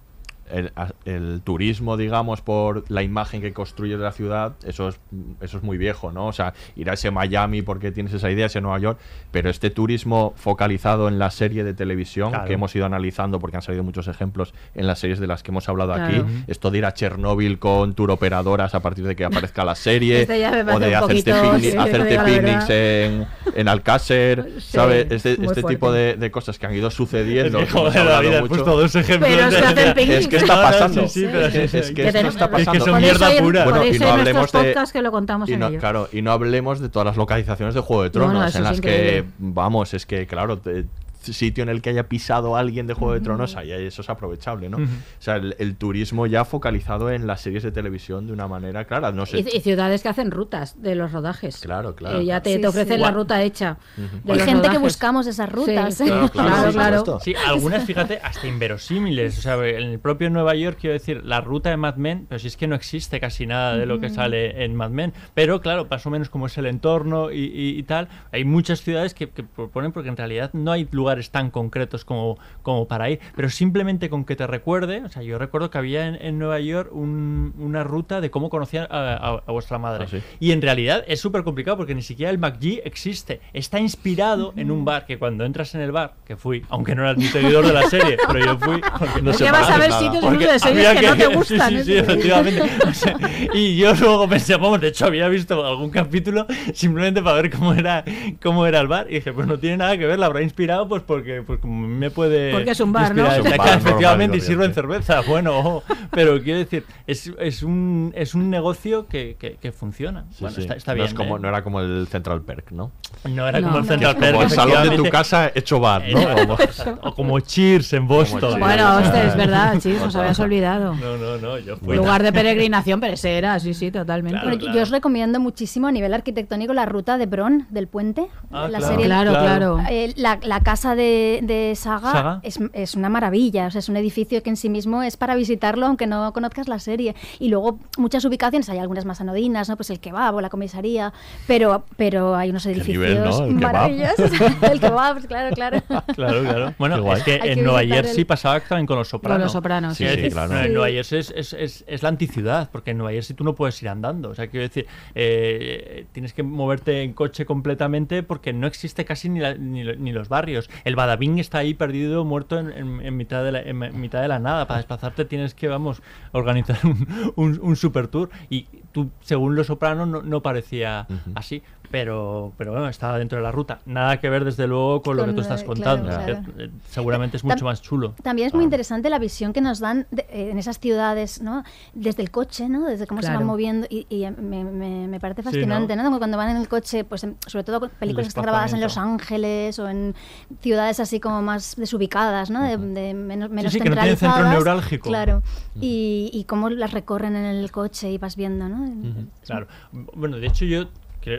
el, turismo, digamos, por la imagen que construye de la ciudad, eso es, eso es muy viejo, ¿no? O sea, ir a ese Miami porque tienes esa idea, ese Nueva York, pero este turismo focalizado en la serie de televisión Claro. que hemos ido analizando, porque han salido muchos ejemplos en las series de las que hemos hablado Claro. aquí, esto de ir a Chernóbil con tour operadoras a partir de que aparezca la serie, Este o de hacerte, poquito, sí, hacerte picnics en, en Alcácer, Sí, ¿sabes? Este, este tipo de, de cosas que han ido sucediendo. Es que, joder, David, has mucho. puesto dos ejemplos Pero de- hacen picnic. Es que está pasando. sí, sí, pero es que, es que Que esto está es que pasando. son Podéis mierda pura. Bueno, y no hablemos de- podcasts que lo contamos Y en no, ellos. claro, y no hablemos de todas las localizaciones de Juego de Tronos, no, en es las increíble. que, vamos, es que, claro, te- sitio en el que haya pisado alguien de Juego de Tronos, ahí eso es aprovechable, ¿no? O sea, el, el turismo ya focalizado en las series de televisión de una manera clara. No sé. Y, y ciudades que hacen rutas de los rodajes. Claro, claro. Eh, ya te, Sí, te ofrecen sí. la ruta hecha. de Hay gente que buscamos esas rutas. Sí, ¿eh? sí, claro, claro. Sí, algunas, fíjate, hasta inverosímiles. O sea, en el propio Nueva York, quiero decir, la ruta de Mad Men, pero si es que no existe casi nada de lo que sale en Mad Men. Pero claro, más o menos como es el entorno y, y- y tal, hay muchas ciudades que, que proponen porque en realidad no hay lugares tan concretos como, como para ir. Pero simplemente con que te recuerde, o sea, yo recuerdo que había en, en Nueva York un- una ruta de cómo conocían a, a- a vuestra madre. Ah, sí. Y en realidad es súper complicado porque ni siquiera el McGee existe. Está inspirado en un bar que cuando entras en el bar, que fui, aunque no era ni seguidor de la serie, pero yo fui. Porque No se que vas a ver sitios de series había que, no te sí, gustan. Sí, ¿eh? sí, efectivamente. O sea, y yo luego pensé, vamos, de hecho había visto algún capítulo simplemente para ver cómo era, cómo era el bar. Y dije, pues no tiene nada que ver, la habrá inspirado, pues porque pues como me puede. Porque es un bar, ¿no? inspirar. Es un Ya bar que normal y efectivamente, y sirven cerveza. Bueno, pero quiero decir, es, es, un, es un negocio que, que, que funciona. Sí, bueno, sí. está, está no, bien. es como, ¿eh? no era como el Central Perk, ¿no? No era No, como el. Central Perk. como el salón de tu casa hecho bar, ¿no? Como- o como Cheers en Boston. Cheers. Bueno, hostia, es verdad, chicos, os habías olvidado. No, no, no, yo fui. Lugar de peregrinación, pero ese era, sí, sí, totalmente. Claro, Bueno, yo- Yo os recomiendo muchísimo a nivel arquitectónico la ruta de Bron del puente. Ah, la claro. serie Claro, claro. Eh, la, la casa de, de Saga, Saga. Es, es una maravilla, o sea, es un edificio que en sí mismo es para visitarlo aunque no conozcas la serie. Y luego muchas ubicaciones, hay algunas más anodinas, ¿no? pues el kebab o la comisaría, pero, pero hay unos edificios nivel, ¿no? El maravillosos. el kebab, claro, claro. Claro, Bueno, es que Hay que en Nueva Jersey el- pasaba también con los sopranos. Con Los Sopranos, sí, claro. Sí. Nueva Jersey es, es, es, es la anticidad, porque en Nueva Jersey tú no puedes ir andando. O sea, quiero decir, eh, tienes que moverte en coche completamente porque no existe casi ni, la- ni, ni los barrios. El Badabing está ahí perdido, muerto en, en- en mitad, de la, en mitad de la nada. Para desplazarte tienes que, vamos, organizar un, un, un super tour. Y tú, según Los Sopranos, no, no parecía así. Pero, pero bueno, estaba dentro de la ruta. Nada que ver, desde luego, con, lo que tú estás eh, contando. claro, claro. eh, seguramente es mucho Tam- más chulo. También es muy interesante la visión que nos dan de- eh, en esas ciudades, ¿no? Desde el coche, ¿no? Desde cómo se van moviendo y, y, eh, me, me- me parece Sí, ¿no? fascinante, ¿no? Como Cuando van en el coche, pues en- sobre todo con películas que están grabadas en Los. Ángeles o en ciudades así como más desubicadas, ¿no? De, de menos, menos sí, que no centro centralizadas. neurálgico. Claro. Y, y cómo las recorren en el coche y vas viendo, ¿no? Claro. Bueno, de hecho yo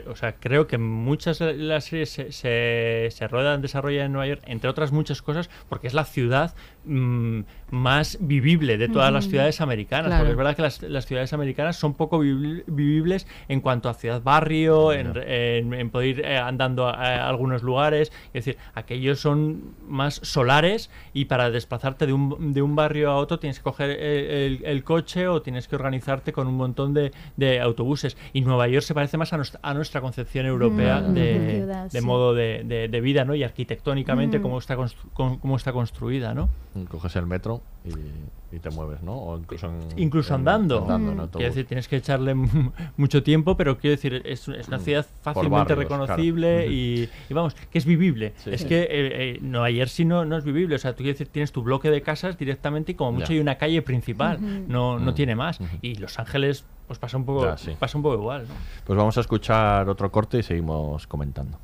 o sea, creo que muchas de las series se, se, se ruedan, desarrollan en Nueva York, entre otras muchas cosas, porque es la ciudad mm, más vivible de todas las ciudades americanas. Claro. Porque es verdad que las, las ciudades americanas son poco vivi- vivibles en cuanto a ciudad-barrio, en, en- en poder ir eh, andando a, a algunos lugares. Es decir, aquellos son más solares y para desplazarte de un, de un barrio a otro tienes que coger el, el- el coche o tienes que organizarte con un montón de, de autobuses. Y Nueva York se parece más a, nuestra- a nuestra concepción europea Mm, de, de ciudad, de sí. modo de, de- de vida, ¿no? Y arquitectónicamente Mm. cómo, está constru- cómo, está construida, ¿no? Coges el metro y, y te mueves, ¿no? O incluso, en- Incluso en- andando. andando en Quiero decir, tienes que echarle mu- mucho tiempo, pero quiero decir, es, es una Mm. ciudad fácilmente barrios, reconocible y, y vamos, que es vivible. Sí, es sí. que eh, eh, Nueva Jersey no, no es vivible. O sea, tú quieres decir, tienes tu bloque de casas directamente y como mucho Ya. hay una calle principal. No, no Mm. tiene más. Y Los Ángeles, pues pasa un poco, Ya, sí. pasa un poco igual. ¿no? Pues vamos a escuchar otro corte y seguimos comentando.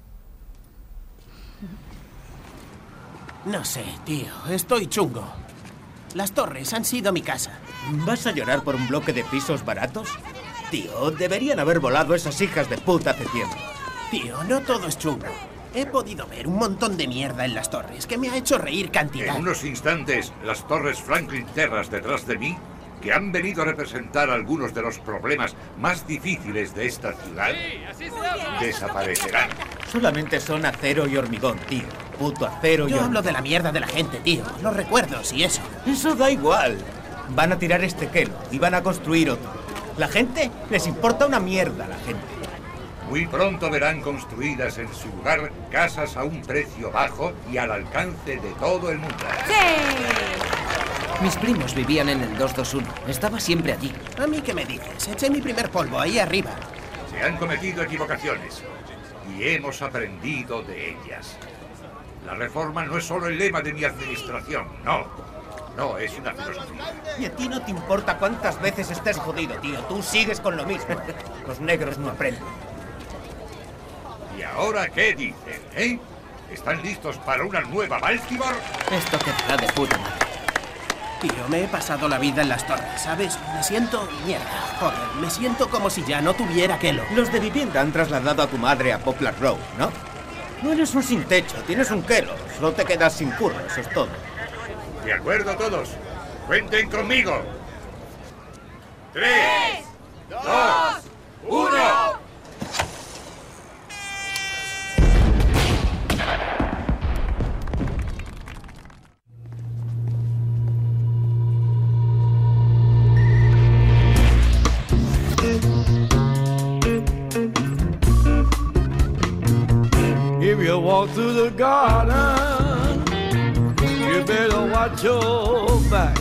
No sé, tío, estoy chungo. Las torres han sido mi casa. ¿Vas a llorar por un bloque de pisos baratos? Tío, deberían haber volado esas hijas de puta hace tiempo. Tío, no todo es chungo. He podido ver un montón de mierda en las torres que me ha hecho reír cantidad. En unos instantes, las torres Franklin Terras detrás de mí, que han venido a representar algunos de los problemas más difíciles de esta ciudad, desaparecerán. Solamente son acero y hormigón, tío. Puto acero y Yo hablo de la mierda de la gente, tío. Los recuerdos y eso. Eso da igual. Van a tirar este kelo y van a construir otro. La gente les importa una mierda a la gente. Muy pronto verán construidas en su lugar casas a un precio bajo y al alcance de todo el mundo. Mis primos vivían en el 221. Estaba siempre allí. ¿A mí qué me dices? Eché mi primer polvo ahí arriba. Se han cometido equivocaciones y hemos aprendido de ellas. La reforma no es solo el lema de mi administración, no. No, es una filosofía. Y a ti no te importa cuántas veces estés jodido, tío. Tú sigues con lo mismo. Los negros no aprenden. ¿Y ahora qué dicen, eh? ¿Están listos para una nueva Baltimore? Esto quedará de puta madre. Tío, me he pasado la vida en las torres, ¿sabes? Me siento mierda. Joder, me siento como si ya no tuviera Kelo. Los de vivienda han trasladado a tu madre a Poplar Road, ¿no? No eres un sin techo, tienes un Kelo. Solo te quedas sin curro, eso es todo. De acuerdo todos. Cuenten conmigo. Tres, dos, uno. Walk through the garden, you better watch your back.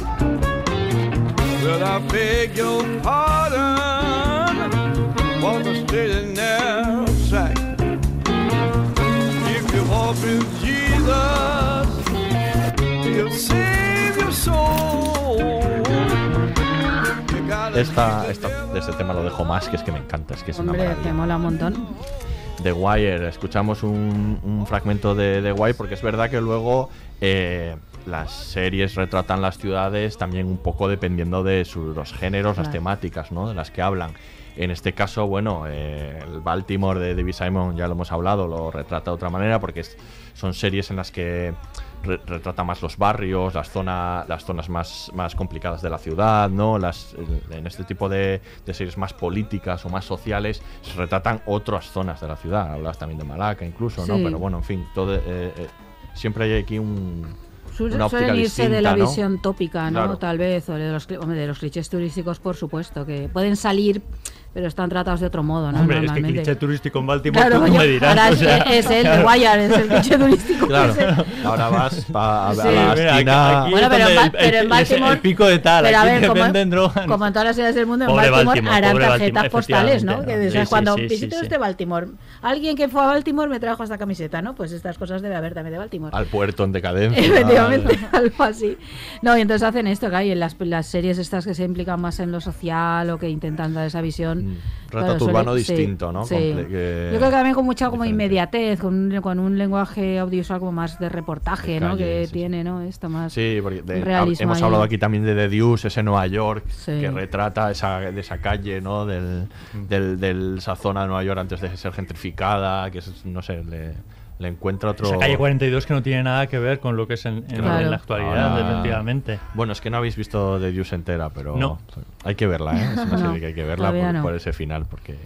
Well, I beg your pardon, walk a straight and narrow track. If you walk with Jesus, he'll save your soul. You gotta Esta, esta- de este tema lo dejo más, que es que me encanta, es que es una Hombre, maravilla. que mola un montón. The Wire, escuchamos un, un fragmento de The Wire porque es verdad que luego eh, las series retratan las ciudades también un poco dependiendo de su- los géneros, las temáticas, ¿no? De las que hablan. En este caso, bueno, eh, el Baltimore de David Simon, ya lo hemos hablado, lo retrata de otra manera porque es- son series en las que re- retrata más los barrios, las, zona, las zonas más, más complicadas de la ciudad, ¿no? Las, en este tipo de, de series más políticas o más sociales se retratan otras zonas de la ciudad. Hablas también de Malaca incluso, ¿no? Sí. Pero bueno, en fin, todo, eh, eh, siempre hay aquí un, una Suelen irse de la visión tópica, ¿no? Claro. Tal vez, o de los, de los clichés turísticos, por supuesto, que pueden salir, pero están tratados de otro modo, ¿no? Hombre, es que cliché turístico en Baltimore, Claro, tú no me dirás. ahora o es, sea, es el de claro. Wire, es el cliché turístico. Claro, ahora vas pa- a, a Sí. la Mira, aquí- esquina. aquí Bueno, es pero Ba- el- pero en el- es el Baltimore. pico de tal, pero a aquí ver, te como, venden droga. como en todas las ciudades del mundo, en Baltimore, Baltimore, harán tarjetas Baltimore, postales, ¿no? cuando visito sí. este Baltimore, alguien que fue a Baltimore me trajo esta camiseta, ¿no? Pues estas cosas debe haber también de Baltimore. Al puerto en decadencia. Efectivamente, algo así. No, y entonces hacen esto, que hay en las, las series estas que se implican más en lo social o que intentan dar esa visión. Retrato urbano sí, distinto, ¿no? sí. Comple- que- Yo creo que también con mucha como inmediatez, con un, con un lenguaje audiovisual como más de reportaje, De ¿no? calle, que sí, tiene, ¿no? Esto más Sí, porque de- un realismo hemos ahí. hablado aquí también de The Deuce, ese Nueva York, Sí. que retrata esa, de esa calle, ¿no? Del, del, del- esa zona de Nueva York antes de ser gentrificada, que es, no sé, le, le encuentra otro... Esa calle 42 que no tiene nada que ver con lo que es en, en- Claro. en la actualidad, Ahora- efectivamente. Bueno, es que no habéis visto The Deuce entera, pero No. hay que verla, ¿eh? Es una No, serie que hay que verla por, no. por ese final, porque...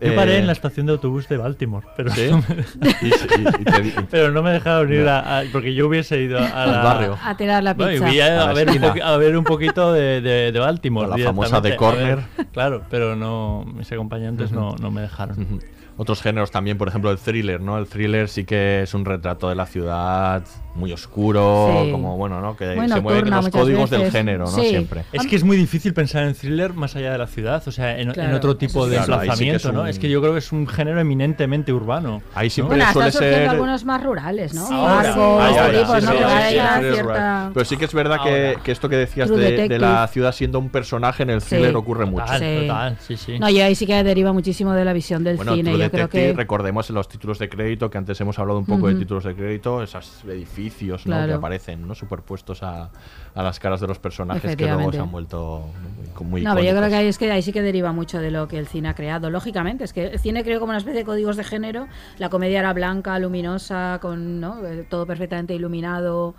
Yo paré Eh, en la estación de autobús de Baltimore, pero, ¿Sí? no, me, Y- y- y te pero no me dejaron ir a, a- porque yo hubiese ido a, a la- Al barrio. A tirar la No, y pizza. fui a, A ver un poqui- a ver un poquito de, de, de Baltimore. La famosa. The Corner. Ver, claro, pero no mis acompañantes no, no me dejaron. Otros géneros también, por ejemplo, el thriller, ¿no? El thriller sí que es un retrato de la ciudad muy oscuro, Sí. como bueno, ¿no? Que se mueven los códigos del género, ¿no? Sí. Siempre. Es que es muy difícil pensar en thriller más allá de la ciudad, o sea, en, otro tipo de. Claro, sí es ¿no? un- Es que yo creo que es un género eminentemente urbano. Ahí siempre Bueno, suele ser... algunos más rurales, ¿no? ¿no? Pero sí que es verdad que, esto que decías de, la ciudad siendo un personaje en el thriller Sí. ocurre mucho. Total, Sí. total, sí, sí. No, y ahí sí que deriva muchísimo de la visión del cine. Yo creo que recordemos en los títulos de crédito, que antes hemos hablado un poco de títulos de crédito, esos edificios que aparecen ¿no? superpuestos a, a las caras de los personajes que luego se han vuelto muy, No, pero yo creo que ahí es que ahí sí que deriva mucho de lo que el cine ha creado. Lógicamente, es que el cine creó como una especie de códigos de género. La comedia era blanca, luminosa, con ¿no? Eh, todo perfectamente iluminado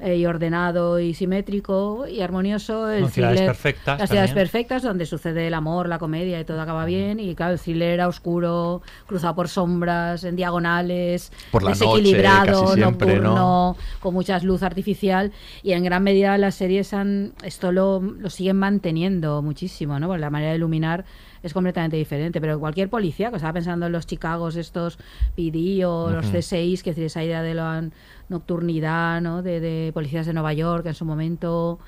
eh, y ordenado y simétrico y armonioso. El Con ciudades thriller- perfectas Las ciudades perfectas, donde sucede el amor, la comedia y todo acaba bien. Y claro, el thriller era oscuro, cruzado por sombras, en diagonales, Por la desequilibrado, siempre, nocturno, ¿no? con mucha luz artificial y en gran medida las series han esto lo, lo siguen manteniendo muchísimo, ¿no? Porque la manera de iluminar es completamente diferente, pero cualquier policía, que estaba pensando en los Chicagos estos PD o los Ujú. C6, que es decir, esa idea de la nocturnidad, ¿no? De, de policías de Nueva York en su momento,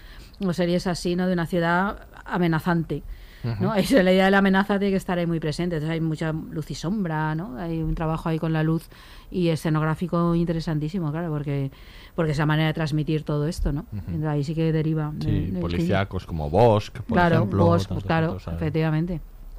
o series así, ¿no? De una ciudad amenazante. ¿no? Eso, la idea de la amenaza tiene que estar ahí muy presente. Entonces hay mucha luz y sombra, ¿no? Hay un trabajo ahí con la luz y escenográfico interesantísimo, claro, porque porque es la manera de transmitir todo esto, ¿no? Ahí sí que deriva. Sí, policíacos como Bosch, por claro, ejemplo. Bosch, tantos pues claro, ¿sabes?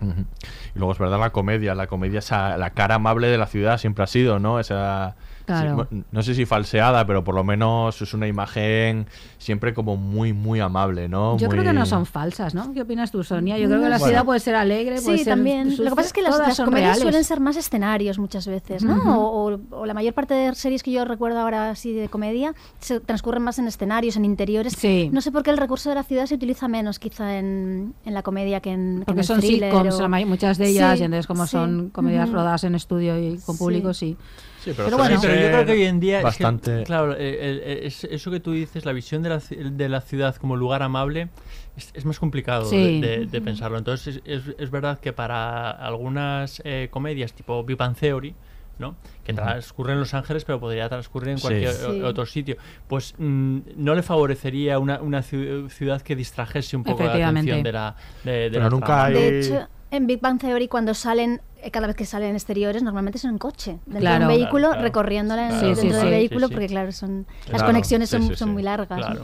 Y luego es verdad la comedia, la comedia, esa, la cara amable de la ciudad siempre ha sido, ¿no? Esa, Claro. sí, no sé si falseada, pero por lo menos es una imagen siempre como muy, muy amable, ¿no? Yo creo que no son falsas, ¿no? ¿Qué opinas tú, Sonia? Yo creo que la Bueno. ciudad puede ser alegre, puede Sí, ser también. Lo que pasa es que las, las comedias reales. suelen ser más escenarios muchas veces, ¿no? O, o- o la mayor parte de series que yo recuerdo ahora así de comedia se transcurren más en escenarios, en interiores. Sí. No sé por qué el recurso de la ciudad se utiliza menos quizá en, en la comedia que en, que en Porque el son thriller sitcoms, o- la may- muchas de ellas, Sí, y entonces como sí. son comedias rodadas en estudio y con Sí. público, sí. Sí, Pero, suele bueno, pero yo creo que hoy en día, es que, bastante... claro, eh, el- eh, es- eso que tú dices, la visión de la, de la ciudad como lugar amable, es, es más complicado Sí. de, de- de pensarlo. Entonces, es, es- es verdad que para algunas eh, comedias tipo Big Bang Theory, ¿no? que transcurre en Los Ángeles, pero podría transcurrir en cualquier Sí. otro sitio, pues mm, no le favorecería una, una ciu- ciudad que distrajese un poco la atención de la, de, de Pero la nunca hay- De hecho, en Big Bang Theory cuando salen, cada vez que salen exteriores, normalmente son en coche, dentro Claro. de un vehículo, Claro, recorriéndola Claro, dentro sí, del sí. vehículo, Sí, porque claro, son las conexiones son, muy largas.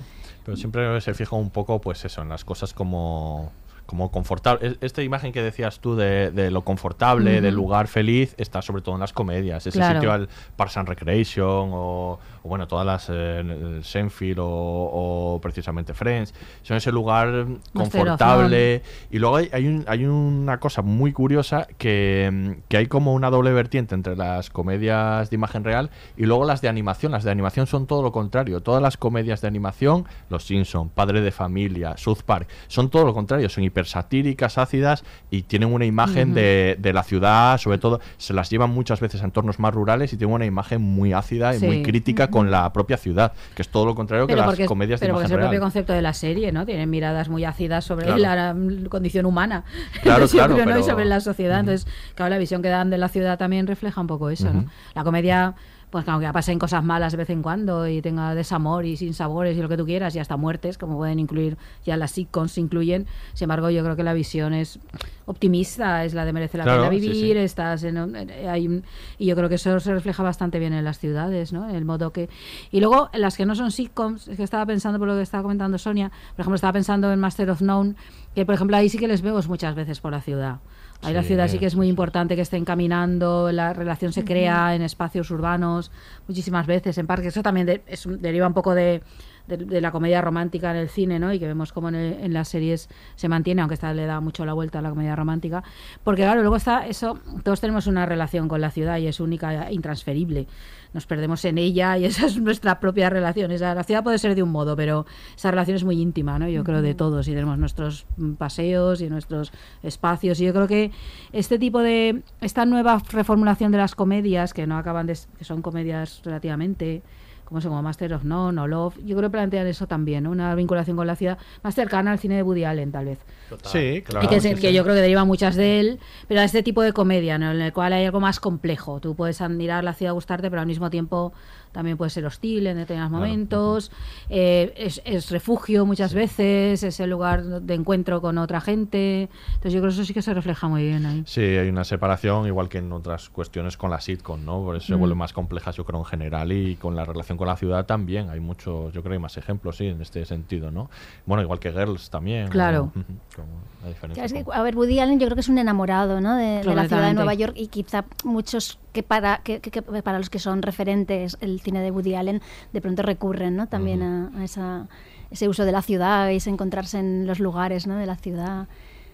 Pero siempre se fija un poco, pues eso, en las cosas como, como confortable. Es- Esta imagen que decías tú de, de lo confortable, del lugar feliz, está sobre todo en las comedias. Ese Claro. sitio al Parks and Recreation o, o bueno, todas las eh, el Seinfeld o, o precisamente Friends. Son ese lugar confortable. Y luego hay, hay, un- hay una cosa muy curiosa que, mm, que hay como una doble vertiente entre las comedias de imagen real y luego las de animación. Las de animación son todo lo contrario. Todas las comedias de animación, Los Simpson, Padre de Familia, South Park, son todo lo contrario. Son hipersatíricas, ácidas y tienen una imagen de, de la ciudad, sobre todo, se las llevan muchas veces a entornos más rurales y tienen una imagen muy ácida y muy crítica con la propia ciudad, que es todo lo contrario que Pero las es- comedias de pero porque es el propio concepto de la serie, ¿no? Tienen miradas muy ácidas sobre Claro. la condición humana. Claro, claro, creo, ¿no? Y pero- sobre la sociedad. Entonces, claro, la visión que dan de la ciudad también refleja un poco eso, ¿no? La comedia, pues aunque pasen cosas malas de vez en cuando y tenga desamor y sin sabores y lo que tú quieras y hasta muertes, como pueden incluir, ya las sitcoms incluyen, sin embargo, yo creo que la visión es optimista, es la de merece la Claro, pena vivir, sí. estás en, eh, hay y yo creo que eso se refleja bastante bien en las ciudades, ¿no? El modo que y luego las que no son sitcoms, es que estaba pensando por lo que estaba comentando Sonia, por ejemplo, estaba pensando en Master of None, que por ejemplo ahí sí que les vemos muchas veces por la ciudad. Ahí la ciudad sí que es muy importante que estén caminando, la relación se crea en espacios urbanos muchísimas veces, en parques. Eso también de- es deriva un poco de, de- de la comedia romántica en el cine, ¿no? Y que vemos como en, el- en las series se mantiene, aunque esta le da mucho la vuelta a la comedia romántica. Porque claro, luego está eso, todos tenemos una relación con la ciudad y es única e intransferible. Nos perdemos en ella y esa es nuestra propia relación. Esa, la ciudad puede ser de un modo, pero esa relación es muy íntima, ¿no? Yo creo de todos y tenemos nuestros mm, paseos y nuestros espacios. Y yo creo que este tipo de, esta nueva reformulación de las comedias, que no acaban de, que son comedias relativamente como se como Master of None o Love, yo creo que plantean eso también, ¿no? una vinculación con la ciudad más cercana al cine de Woody Allen, tal vez. Sí, claro. y que, yo creo que deriva muchas de él, pero a este tipo de comedia, ¿no? en el cual hay algo más complejo. Tú puedes admirar la ciudad, gustarte, pero al mismo tiempo también puede ser hostil en determinados Claro. momentos. Eh, es, es refugio muchas veces, es el lugar de encuentro con otra gente. Entonces yo creo que eso sí que se refleja muy bien ahí. Sí, hay una separación, igual que en otras cuestiones con la sitcom, ¿no? Por eso se Mm. vuelven más complejas, yo creo, en general. Y con la relación con la ciudad también. Hay muchos, yo creo, hay más ejemplos, sí, en este sentido, ¿no? Bueno, igual que Girls también. Claro. ¿no? Ujú, como la diferencia Es que, con- a ver, Woody Allen yo creo que es un enamorado ¿no? de, de la ciudad de. Nueva York y quizá muchos que para, que, que- que para los que son referentes el cine de Woody Allen de pronto recurren ¿no? también a, a esa, ese uso de la ciudad y ese encontrarse en los lugares ¿no? de la ciudad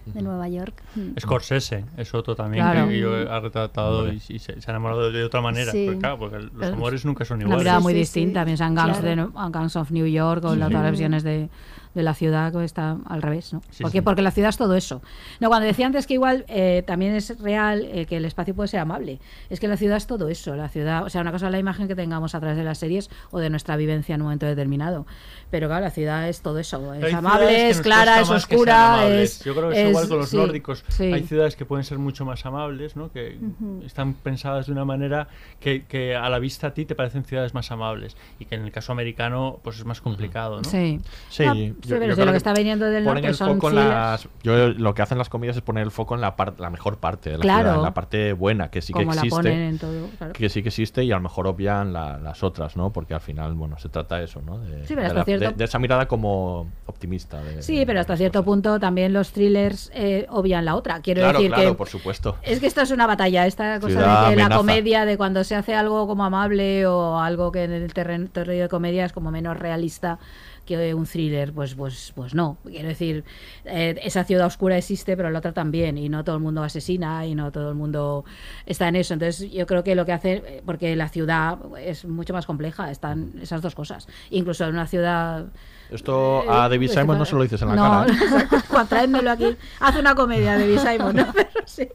de Nueva York. Mm. Scorsese es otro también Claro. que yo he retratado y, y se, se ha enamorado de otra manera. Sí. Porque, claro, porque los Pero amores nunca son Una iguales. mirada muy Sí, distinta. sí. Piensa en Gangs, Claro. de of New York o Sí, las otras versiones de, de la ciudad que está al revés, ¿no? Sí, porque, sí. porque la ciudad es todo eso. No, cuando decía antes que igual eh, también es real eh, que el espacio puede ser amable. Es que la ciudad es todo eso. La ciudad, o sea, una cosa es la imagen que tengamos a través de las series o de nuestra vivencia en un momento determinado. Pero claro, la ciudad es todo eso. Es amable, es clara, es oscura, es... Yo creo que es, es- igual con los sí, nórdicos. sí. Hay ciudades que pueden ser mucho más amables, ¿no? que están pensadas de una manera que, que a la vista a ti te parecen ciudades más amables y que en el caso americano pues es más complicado. ¿no? Sí. Sí, sí, yo pero creo si lo que que está viniendo del ponen norte el son foco en las yo lo que hacen las comedias es poner el foco en la parte la mejor parte de la Claro. ciudad en la parte buena que sí que como la existe ponen en todo. claro. que sí que existe y a lo mejor obvian la- las otras no porque al final bueno se trata de eso no de, Sí, pero de hasta la- cierto- de- de esa mirada como optimista de- Sí, pero hasta de cierto cosas. punto también los thrillers eh, obvian la otra. Quiero claro, decir claro, que por supuesto. es que esto es una batalla, esta cosa Ciudad de que la comedia, de cuando se hace algo como amable o algo que en el terreno territorio de comedia es como menos realista que un thriller, pues, pues, pues no. Quiero decir, eh, esa ciudad oscura existe, pero la otra también, y no todo el mundo asesina y no todo el mundo está en eso. Entonces, yo creo que lo que hace, eh, porque la ciudad es mucho más compleja, están esas dos cosas. Incluso en una ciudad Esto a David Eh, Simon no se lo dices en la no, cara. ¿eh? Juan, tráemelo aquí. Haz una comedia de Simon, ¿no? Pero sí,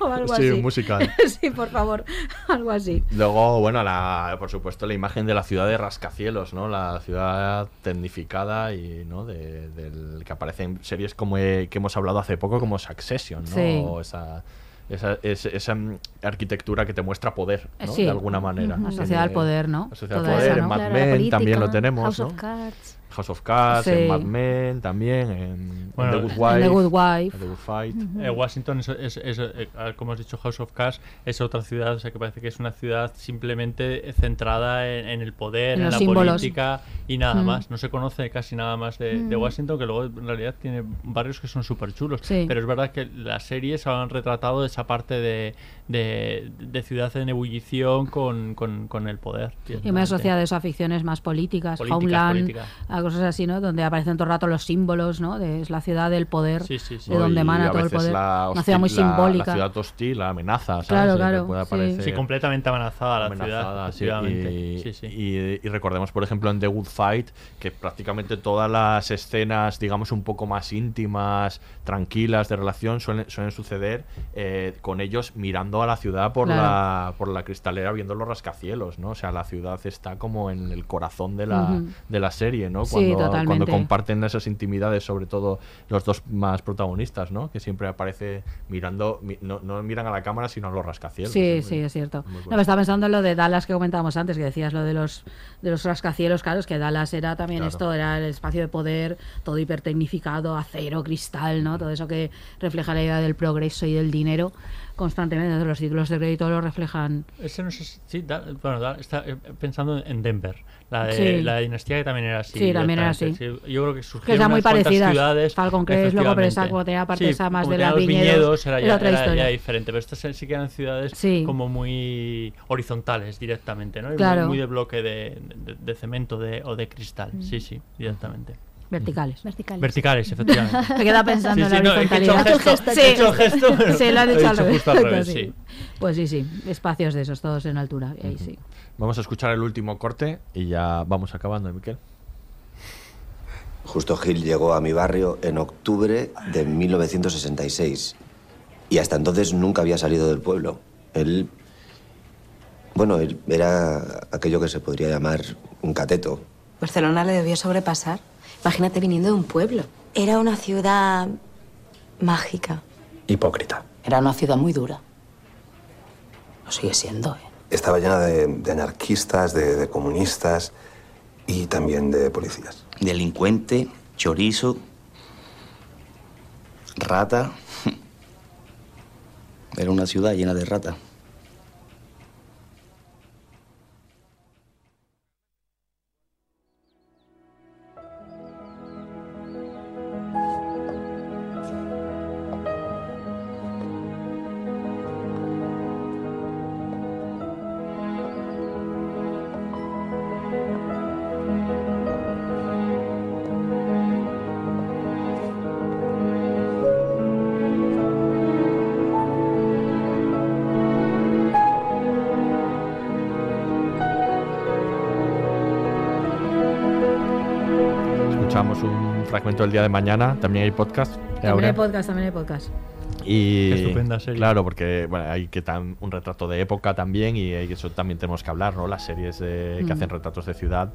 o algo Sí, así. un musical. sí, por favor, algo así. Luego, bueno, la, por supuesto, la imagen de la ciudad de rascacielos, ¿no? La ciudad tecnificada y, ¿no? De, del que aparece en series como he- que hemos hablado hace poco, como Succession, ¿no? Sí. O esa, esa, es- esa, arquitectura que te muestra poder, ¿no? Sí. De alguna manera. La sociedad del poder, ¿no? Del Toda poder, esa, en ¿no? Mad Claro, Men política, también lo tenemos, House ¿no? of Cards. House of Cards, Sí. en Mad Men también, en, Bueno, en The Good Wife. The Good Wife. The Good Fight. Eh, Washington es, es- es, eh, como has dicho, House of Cards es otra ciudad, o sea que parece que es una ciudad simplemente centrada en, en el poder, En la símbolos. política y nada Mm. más. No se conoce casi nada más de, de. Washington, que luego en realidad tiene barrios que son súper chulos. Sí. Pero es verdad que las series han retratado esa parte de, de, de ciudad en ebullición con, con, con el poder. Y asociado eso a ficciones más políticas, Políticas, Homeland, política. Cosas así, ¿no? Donde aparecen todo el rato los símbolos, ¿no? De, es la ciudad del poder, Sí, sí, sí. de donde emana todo el poder. Una ciudad muy la- simbólica. La, ciudad hostil, la amenaza, ¿sabes? Claro, claro, puede sí. aparecer- Sí, completamente amenazada la amenazada, ciudad. Y, Sí, sí. y- y recordemos, por ejemplo, en The Good Fight, que prácticamente todas las escenas, digamos, un poco más íntimas, tranquilas de relación, suelen, suelen suceder eh, con ellos mirando a la ciudad por, Claro. la, por la cristalera, viendo los rascacielos, ¿no? O sea, la ciudad está como en el corazón de la, de la serie, ¿no? Cuando, comparten esas intimidades, sobre todo los dos más protagonistas, ¿no? Que siempre aparece mirando, mi- no, no miran a la cámara, sino a los rascacielos. Sí, Es sí, muy- es cierto. No, me estaba pensando en lo de Dallas que comentábamos antes, que decías lo de los de los rascacielos, claro, es que Dallas era también Claro. esto, era el espacio de poder, todo hipertecnificado, acero, cristal, ¿no? Todo eso que refleja la idea del progreso y del dinero constantemente. Los títulos de crédito lo reflejan. Ese no sé si- sí, da- bueno, da- está eh, pensando en Denver, la de Sí. la dinastía que también era así. Sí, también era directamente. Sí, yo creo que Que surgieron eran muy parecidas. ciudades. Falcon Crest, luego, pero esa efectivamente. como tenía parte Sí, esa más de las los viñedos, era, era ya, otra era historia. ya diferente, pero estas sí que eran ciudades como muy horizontales directamente, ¿no? Muy- Claro. Muy, de bloque de, de- de cemento de, o de cristal, sí, sí, directamente. Verticales. Verticales. Verticales, efectivamente. Me queda pensando en la no, he hecho horizontalidad. gesto, Sí. he hecho gesto, pero Sí, lo han he hecho al dicho revés. justo al revés, Sí. sí. Pues sí, sí, espacios de esos, todos en altura. y ahí sí. Vamos a escuchar el último corte y ya vamos acabando, Miquel. Justo Gil llegó a mi barrio en octubre de 1966 y hasta entonces nunca había salido del pueblo. Él, bueno, él era aquello que se podría llamar un cateto. Barcelona le debió sobrepasar. Imagínate viniendo de un pueblo. Era una ciudad mágica. Hipócrita. Era una ciudad muy dura. Lo sigue siendo, ¿eh? Estaba llena de, de anarquistas, de, de comunistas y también de policías. Delincuente, chorizo, rata. Era una ciudad llena de rata. Fragmento del día de mañana, también hay podcast. ¿eh, También Aurea? hay podcast, también hay podcast. Y Qué estupenda serie. claro, porque bueno, hay que tan, un retrato de época también y eso también tenemos que hablar, ¿no? Las series de- que Mm. hacen retratos de ciudad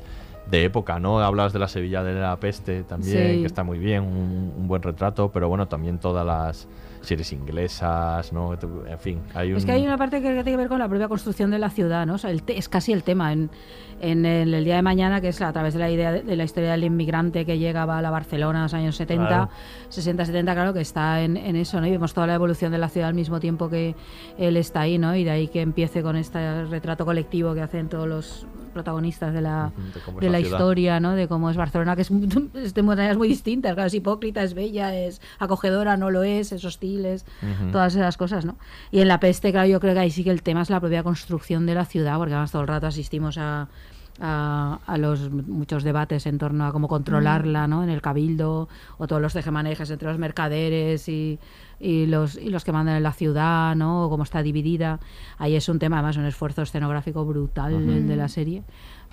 de época, ¿no? Hablas de la Sevilla de la peste también, Sí. que está muy bien, un, un buen retrato, pero bueno, también todas las series inglesas, ¿no? En fin, hay un... Es que hay una parte que tiene que ver con la propia construcción de la ciudad, ¿no? O sea, el es casi el tema en, en el, el día de mañana, que es a través de la idea de, de la historia del inmigrante que llega va a la Barcelona en los años 70, Claro. 60, 70, claro, que está en, en eso, ¿no? Y vemos toda la evolución de la ciudad al mismo tiempo que él está ahí, ¿no? Y de ahí que empiece con este retrato colectivo que hacen todos los protagonistas de la, de de la la, historia, ¿no? De cómo es Barcelona, que es, es de maneras muy distintas. Claro, es hipócrita, es bella, es acogedora, no lo es, es hostil, todas esas cosas, ¿no? Y en La Peste, claro, yo creo que ahí sí que el tema es la propia construcción de la ciudad, porque además todo el rato asistimos a, a, a los muchos debates en torno a cómo controlarla, ¿no? En el cabildo, o todos los tejemanejes entre los mercaderes y, y los, y los que mandan en la ciudad, ¿no? O cómo está dividida. Ahí es un tema, además, un esfuerzo escenográfico brutal el de la serie,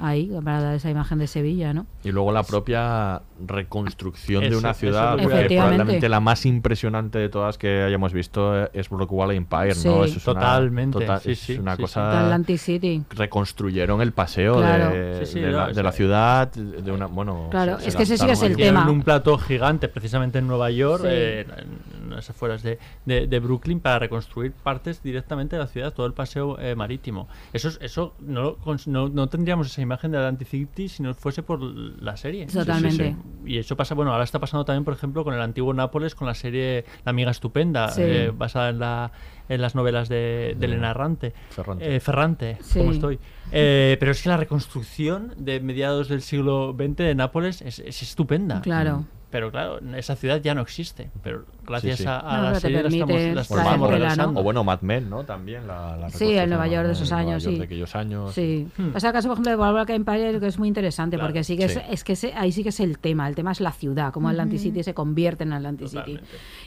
ahí, para dar esa imagen de Sevilla, ¿no? Y luego la propia reconstrucción de una ciudad, es porque probablemente la más impresionante de todas que hayamos visto es Brookwall Empire, Sí. ¿no? Eso es una- Totalmente, total- sí, es sí, una sí, sí. cosa... Atlantic City. Reconstruyeron el paseo Claro. de, Sí, sí, de no, la, es de la que- ciudad, de una... Bueno, Claro, se- es se que ese sí es el tema. un plato gigante precisamente en Nueva York, Sí. eh, en las afueras de, de- de Brooklyn, para reconstruir partes directamente de la ciudad, todo el paseo eh, marítimo. Eso, es- eso no, no, no tendríamos esa imagen de Atlantic City si no fuese por la serie. Totalmente. Y eso pasa, bueno, ahora está pasando también, por ejemplo, con el antiguo Nápoles, con la serie La amiga estupenda, Sí. eh, basada en, la, en las novelas de, del De Enarrante. Ferrante. Eh, Ferrante, Sí. como estoy. Eh, pero es que la reconstrucción de mediados del siglo XX de Nápoles es, es estupenda. Claro. Pero claro, esa ciudad ya no existe. Pero gracias Sí, sí. a, a No, la serie la estamos, la estamos regresando. O bueno, Mad Men, ¿no? También la, la Sí, el Nueva York de esos años, sí. de aquellos años. Sí. Hmm. Pasa el caso, por ejemplo, de Boardwalk Empire, que es muy interesante, Claro, porque sí que, sí. Es, es que ese- ahí sí que es el tema. El tema es la ciudad, cómo Atlantic City se convierte en Atlantic City.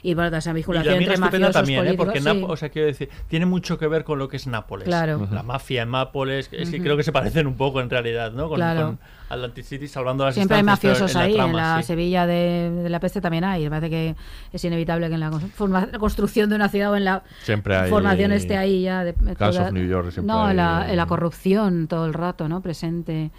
Y bueno, toda esa Y vinculación entre estupenda mafiosos también, ¿eh? porque o sea, quiero decir, tiene mucho que ver con lo que es Nápoles. Claro. La mafia en Nápoles, es que creo que se parecen un poco en realidad, ¿no? Con, Claro. con Atlantic City salvando las Siempre hay mafiosos en la ahí, en trama, la sí. Sevilla de, de la peste también hay. Me parece que es inevitable que en la forma- la construcción de una ciudad o en la Siempre hay formación esté ahí ya. De, toda- of New York siempre no, hay- la, en la corrupción todo el rato, ¿no? Presente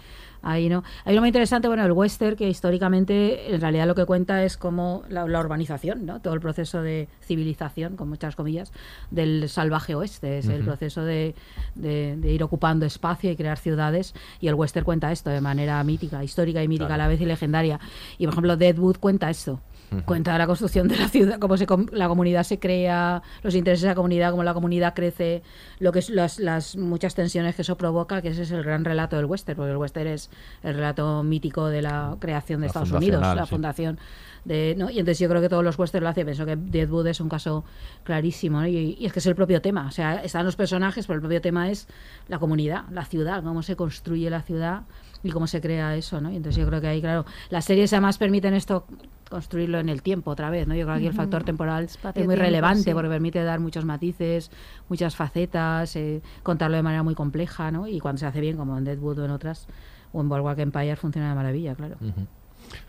ahí, ¿no? Hay algo muy interesante, bueno, el western, que históricamente en realidad lo que cuenta es como la, la urbanización, ¿no? Todo el proceso de civilización, con muchas comillas, del salvaje oeste. Es el proceso de, de- de ir ocupando espacio y crear ciudades. Y el western cuenta esto de manera mítica, histórica y mítica a la vez y legendaria. Y por ejemplo, Deadwood cuenta esto. Cuenta la construcción de la ciudad, cómo se la comunidad se crea, los intereses de la comunidad, cómo la comunidad crece, lo que es las, las muchas tensiones que eso provoca, que ese es el gran relato del western, porque el western es el relato mítico de la creación de La Estados Unidos, la sí. fundación de, ¿no? Y entonces yo creo que todos los westerns lo hacen, pienso que Deadwood es un caso clarísimo, ¿no? y, y es que es el propio tema, o sea, están los personajes, pero el propio tema es la comunidad, la ciudad, cómo se construye la ciudad y cómo se crea eso, ¿no? Y entonces yo creo que ahí, claro, las series además permiten esto construirlo en el tiempo otra vez, ¿no? Yo creo que aquí el factor temporal es muy relevante sí. porque permite dar muchos matices, muchas facetas, eh, contarlo de manera muy compleja, ¿no? Y cuando se hace bien, como en Deadwood o en otras, o en Boardwalk Empire, funciona de maravilla, claro.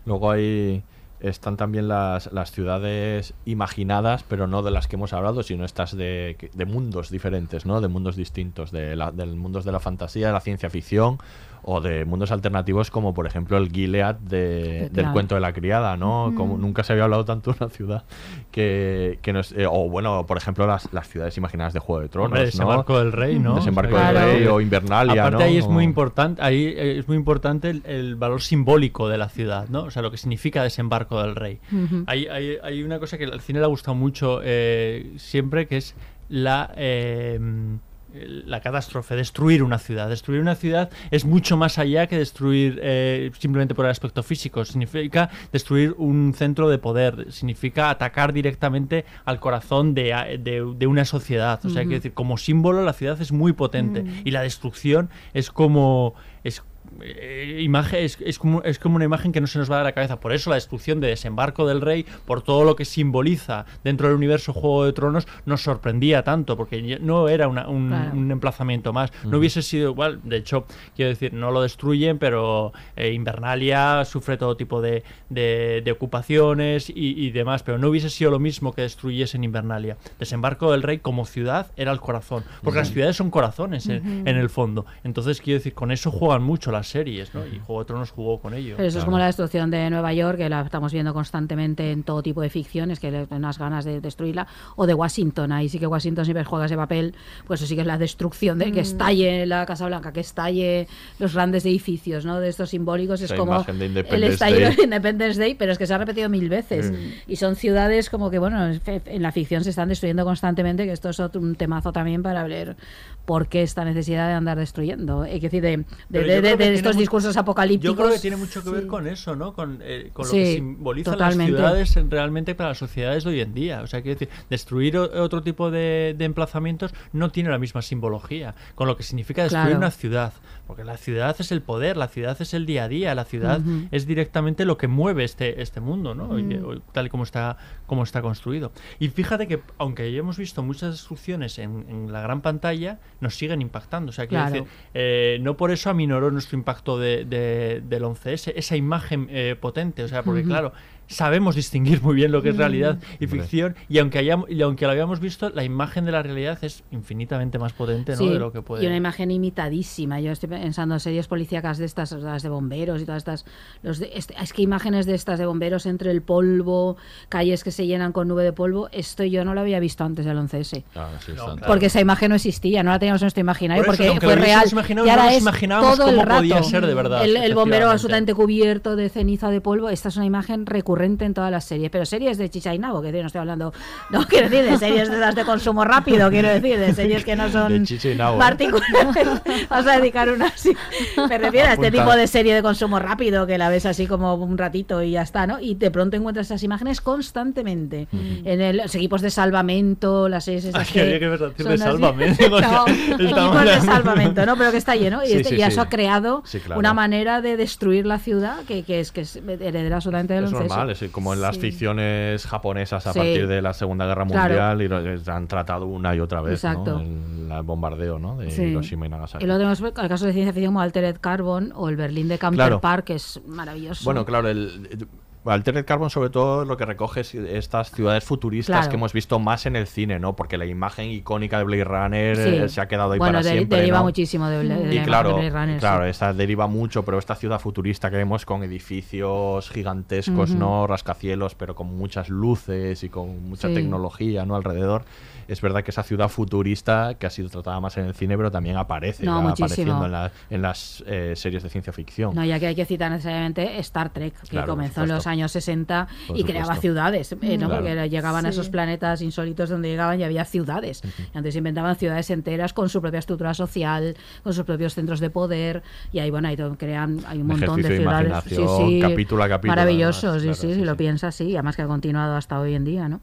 Luego hay están también las, las ciudades imaginadas, pero no de las que hemos hablado, sino estas de, que- de mundos diferentes, ¿no? De mundos distintos, de la, del mundos de la fantasía, de la ciencia ficción o de mundos alternativos como por ejemplo el Gilead de- del cuento de la criada, ¿no? Como nunca se había hablado tanto de una ciudad que, que nos, eh, o bueno, por ejemplo las, las ciudades imaginadas de Juego de Tronos, Hombre, ¿no? Desembarco del Rey, ¿no? Desembarco Claro. del Rey o Invernalia, Aparte ¿no? ahí es muy importante, ahí eh, es muy importante el, el valor simbólico de la ciudad, ¿no? O sea, lo que significa desembarco del rey. Hay, hay, hay una cosa que al cine le ha gustado mucho eh, siempre, que es la eh, la catástrofe, destruir una ciudad. Destruir una ciudad es mucho más allá que destruir eh, simplemente por el aspecto físico. Significa destruir un centro de poder. Significa atacar directamente al corazón de, de- de una sociedad. O sea, Ujú. quiero decir, como símbolo la ciudad es muy potente. Y la destrucción es como... Es, eh, imagen es, es como, es como una imagen que no se nos va a dar a la cabeza. Por eso la destrucción de Desembarco del Rey, por todo lo que simboliza dentro del universo Juego de Tronos, nos sorprendía tanto, porque no era una- un, Claro. un emplazamiento más. No hubiese sido igual. De hecho, quiero decir, no lo destruyen, pero eh, Invernalia sufre todo tipo de, de- de ocupaciones y, y demás, pero no hubiese sido lo mismo que destruyesen Invernalia. Desembarco del Rey como ciudad era el corazón, porque las ciudades son corazones en, Ujú. en el fondo. Entonces, quiero decir, con eso juegan mucho las series, ¿no? Y Juego de Tronos jugó con ello. Pero eso es como la destrucción de Nueva York, que la estamos viendo constantemente en todo tipo de ficciones, que le dan unas ganas de destruirla, o de Washington. Ahí sí que Washington siempre juega ese papel, pues eso sí que es la destrucción de que Mm. estalle la Casa Blanca, que estalle los grandes edificios, ¿no? De estos simbólicos. Es Esa como el estallido Day. de Independence Day, pero es que se ha repetido mil veces. Mm. Y son ciudades como que, bueno, en la ficción se están destruyendo constantemente, que esto es otro, un temazo también para ver por qué esta necesidad de andar destruyendo. Es decir, de, de, de- de- que estos mu- discursos apocalípticos. Yo creo que tiene mucho que ver Sí. con eso, ¿no? Con, eh, con lo Sí, que simbolizan totalmente. las ciudades en- realmente para las sociedades de hoy en día. O sea, quiero decir, destruir otro tipo de, de emplazamientos no tiene la misma simbología con lo que significa destruir Claro. una ciudad. Porque la ciudad es el poder, la ciudad es el día a día, la ciudad es directamente lo que mueve este, este mundo, ¿no? Mm. tal y como está, como está construido. Y fíjate que, aunque hayamos visto muchas destrucciones en, en la gran pantalla, nos siguen impactando. O sea, Claro. decir, eh, no por eso aminoró nuestro impacto de, de- del 11S, esa imagen eh, potente, o sea, porque claro, sabemos distinguir muy bien lo que es Mm. realidad y ficción, y aunque, hayamos, y aunque lo habíamos visto, la imagen de la realidad es infinitamente más potente ¿no? Sí, de lo que puede... Y una imagen imitadísima. Yo estoy pensando en series policíacas de estas, las de bomberos y todas estas. Los de- este- es que imágenes de estas de bomberos entre el polvo, calles que se llenan con nube de polvo, esto yo no lo había visto antes del 11S. Claro, sí, está- Porque esa imagen no existía, no la teníamos en nuestro imaginario, Por eso, porque fue real. y ahora nos es imaginábamos todo el cómo rato. podía ser de verdad, El, el bombero absolutamente cubierto de ceniza de polvo, esta es una imagen recurrente en todas las series. Pero series de chicha y nabo, que no estoy hablando, no quiero decir de series de las de consumo rápido, quiero decir, de series que no son ¿eh? particulares. Vamos a dedicar una así. Me refiero a este tipo de serie de consumo rápido que la ves así como un ratito y ya está, ¿no? Y de pronto encuentras esas imágenes constantemente. En el, los equipos de salvamento, las series esas Ay, que había que ver son de salvamento, o sea, No, estamos equipos de salvamento, ¿no? Pero que está lleno. Y, Sí, este- sí, y eso sí. ha creado Sí, claro. una manera de destruir la ciudad que, que es que es heredera absolutamente del Es 11S. normal, es como en las Sí. ficciones japonesas a Sí. partir de la Segunda Guerra Claro. Mundial y lo- han tratado una y otra vez Exacto. ¿no? el, el bombardeo ¿no? de Sí. Hiroshima y Nagasaki. Y luego tenemos el caso de ciencia ficción como Altered Carbon o el Berlín de Claro. Park, que es maravilloso. Bueno, claro, el, Altered Carbon sobre todo lo que recoge es estas ciudades futuristas Claro. que hemos visto más en el cine, ¿no? Porque la imagen icónica de Blade Runner Sí. eh, se ha quedado ahí Bueno, para de- siempre, deriva ¿no? muchísimo de, y claro, de Blade Runner, claro, sí. esta deriva mucho, pero esta ciudad futurista que vemos con edificios gigantescos. ¿no? Rascacielos, pero con muchas luces y con mucha Sí. tecnología, ¿no? Alrededor. Es verdad que esa ciudad futurista, que ha sido tratada más en el cine, pero también aparece, No, va apareciendo en, la- en las eh, series de ciencia ficción. No, ya que hay que citar necesariamente Star Trek, que Claro, comenzó en los años 60 Por y creaba ciudades, eh, ¿no? Claro. porque llegaban a Sí. esos planetas insólitos donde llegaban y había ciudades. Antes inventaban ciudades enteras con su propia estructura social, con sus propios centros de poder, y ahí, bueno, ahí todo- crean, hay un montón de ejercicio de ciudades. imaginación, capítulo a capítulo, Maravilloso, además, sí, claro, sí, sí, si lo sí. piensas, sí, además que ha continuado hasta hoy en día, ¿no?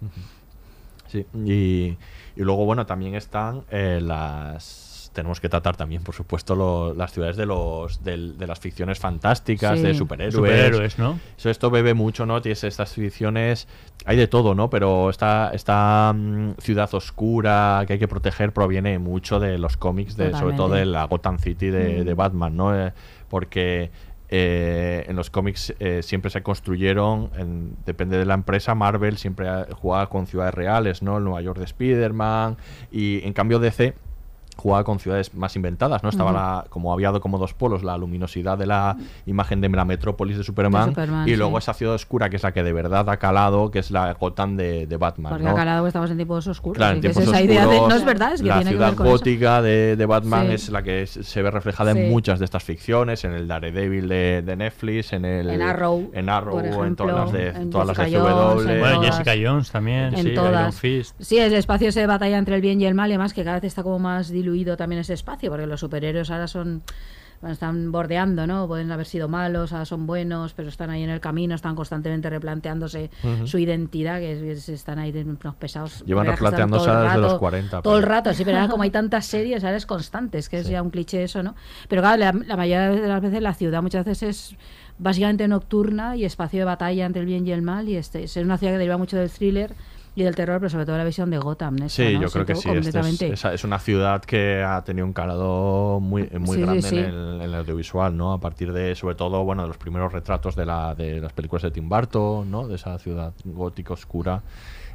Sí, y, y luego, bueno, también están eh, las... Tenemos que tratar también, por supuesto, lo- las ciudades de los de las ficciones fantásticas, Sí. de superhéroes. Superhéroes, ¿no? Eso, esto bebe mucho, ¿no? Tienes estas ficciones... Hay de todo, ¿no? Pero esta, esta mm, ciudad oscura que hay que proteger proviene mucho de los cómics, de, sobre todo de la Gotham City de, Mm. de Batman, ¿no? Eh, porque... eh, en los cómics eh, siempre se construyeron, en- depende de la empresa, Marvel siempre jugaba con ciudades reales, ¿no? El Nueva York de Spider-Man, y en cambio DC jugaba con ciudades más inventadas, ¿no? Estaba la, como había como dos polos, la luminosidad de la imagen de la metrópolis de Superman, De Superman, y luego sí. esa ciudad oscura que es la que de verdad ha calado, que es la Gotham de, de Batman, Porque ¿no? ha calado que estamos en tiempos oscuros. Claro, en es idea de, no es verdad, es que la tiene que ciudad ver con eso. gótica de, de Batman Sí. es la que es- se ve reflejada en muchas de estas ficciones, en el Daredevil de, de Netflix, en el En Arrow, en Arrow, por en todas las de, en todas las de Jessica Jones, CW. en Bueno, todas. Jessica Jones también, en sí, Iron todas. Fist. Sí, el espacio ese de batalla entre el bien y el mal, y además que cada vez está como más diluido también ese espacio, porque los superhéroes ahora son bueno, están bordeando, ¿no? Pueden haber sido malos, ahora son buenos, pero están ahí en el camino, están constantemente replanteándose su identidad, que es- es- están ahí de unos pesados. Llevan replanteándose todo el desde los rato- 40, Todo el rato, sí, pero ahora como hay tantas series, ahora es constante, es que es ya un cliché eso, ¿no? Pero claro, la, la mayoría de las veces la ciudad muchas veces es básicamente nocturna y espacio de batalla entre el bien y el mal, y este es una ciudad que deriva mucho del thriller y del terror, pero sobre todo la visión de Gotham. esa, Sí, ¿no? yo creo que sí. este es, completamente. esa- es una ciudad que ha tenido un calado muy, muy Sí, sí, grande sí. En, el, en el audiovisual, ¿no? A partir de, sobre todo, bueno, de los primeros retratos de, la, de las películas de Tim Burton, ¿no? De esa ciudad gótica oscura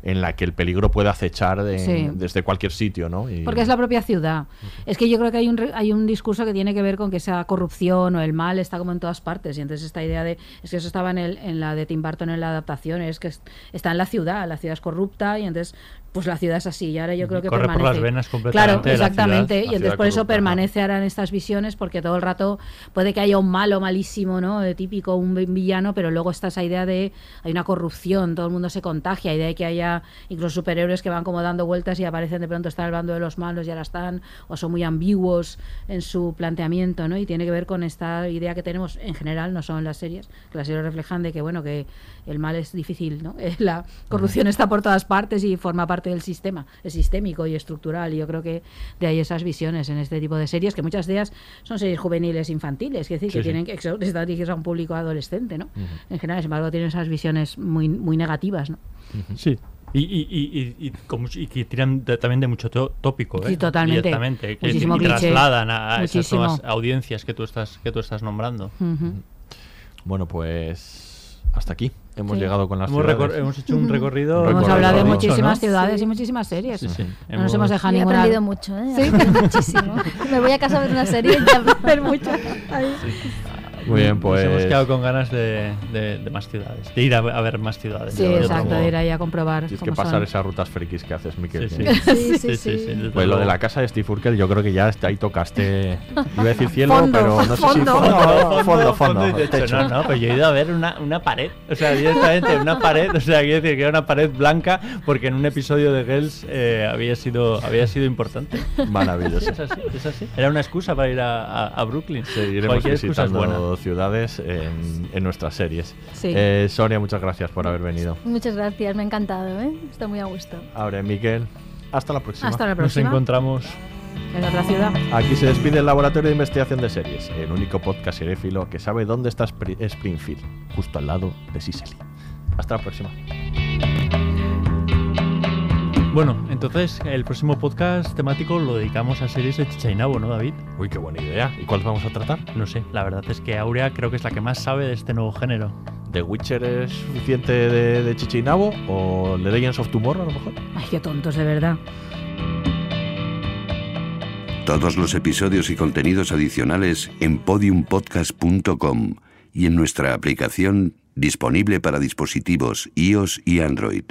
en la que el peligro puede acechar de- Sí. desde cualquier sitio, ¿no? Y- Porque es la propia ciudad. Es que yo creo que hay un, hay un discurso que tiene que ver con que esa corrupción o el mal está como en todas partes. Y entonces esta idea de... Es que eso estaba en, el, en la de Tim Burton en la adaptación, es que es- está en la ciudad, la ciudad es corrupta. Corrupta y entonces pues la ciudad es así y ahora yo creo que Corre por permanece. las venas completamente claro la exactamente y entonces por eso permanece ahora en estas visiones porque todo el rato puede que haya un malo malísimo no típico un vi- villano pero luego está esa idea de hay una corrupción todo el mundo se contagia y de que haya incluso superhéroes que van como dando vueltas y aparecen de pronto están al bando de los malos y ahora están o son muy ambiguos en su planteamiento no y tiene que ver con esta idea que tenemos en general no solo en las series que las series reflejan de que bueno que el mal es difícil no la corrupción está por todas partes y forma parte del sistema es sistémico y estructural y yo creo que de ahí esas visiones en este tipo de series que muchas de ellas son series juveniles infantiles es decir Sí, que sí. tienen que están dirigidas a un público adolescente no en general sin embargo tienen esas visiones muy muy negativas no Sí. Y, y, y, y, y con mucho- y que tiran de- también de mucho tó- tópico, ¿eh? Sí, totalmente. Directamente, que Muchísimo y trasladan a, a esas Muchísimo. nuevas audiencias que tú estás, que tú estás nombrando. Ujú. Bueno, pues hasta aquí. Hemos Sí. llegado con las Hemos ciudades. hemos hecho un recorrido- hemos hablado de muchísimas ¿no? ciudades y muchísimas series Sí, sí. no nos Hemos- dejado he aprendido mucho, ¿eh? Sí. muchísimo. Me voy a casa a ver una serie y ya a ver mucho. Ahí. Muy bien, Nos pues. hemos quedado con ganas de, de- de más ciudades, de ir a, a ver más ciudades. Sí, exacto, de ir ahí a comprobar Tienes que pasar son. esas rutas frikis que haces, Miquel. Sí, sí. Sí, sí, Pues lo de la casa de Steve Urkel, yo creo que ya ahí tocaste. Iba a decir cielo, Fondo, pero no sé si fondo. fondo. No, Fondo, fondo. y techo. techo. No, no, pero yo he ido a ver una, una pared, o sea, directamente una pared, o sea, quiero decir que era una pared blanca porque en un episodio de Girls eh, había sido había sido importante. Maravilloso. Es así, es así. Era una excusa para ir a, a- a Brooklyn. Seguiremos Cualquier excusa es buena. visitando ciudades en, en nuestras series. Sí. Eh, Sonia, muchas gracias por haber venido. Muchas gracias, me ha encantado, ¿eh? Está muy a gusto. Ahora, Miquel, hasta la próxima. Hasta la Nos próxima. encontramos. en otra ciudad Aquí se despide el Laboratorio de Investigación de Series, el único podcast seréfilo que sabe dónde está Spri- Springfield, justo al lado de Sicily. Hasta la próxima. Bueno, entonces el próximo podcast temático lo dedicamos a series de Chichainabo, ¿no, David? Uy, qué buena idea. ¿Y cuál vamos a tratar? No sé, la verdad es que Aurea creo que es la que más sabe de este nuevo género. ¿The Witcher es suficiente de, de Chichinabo? ¿O The Legends of Tomorrow a lo mejor? ay qué tontos de verdad Todos los episodios y contenidos adicionales en podiumpodcast.com y en nuestra aplicación disponible para dispositivos iOS y Android.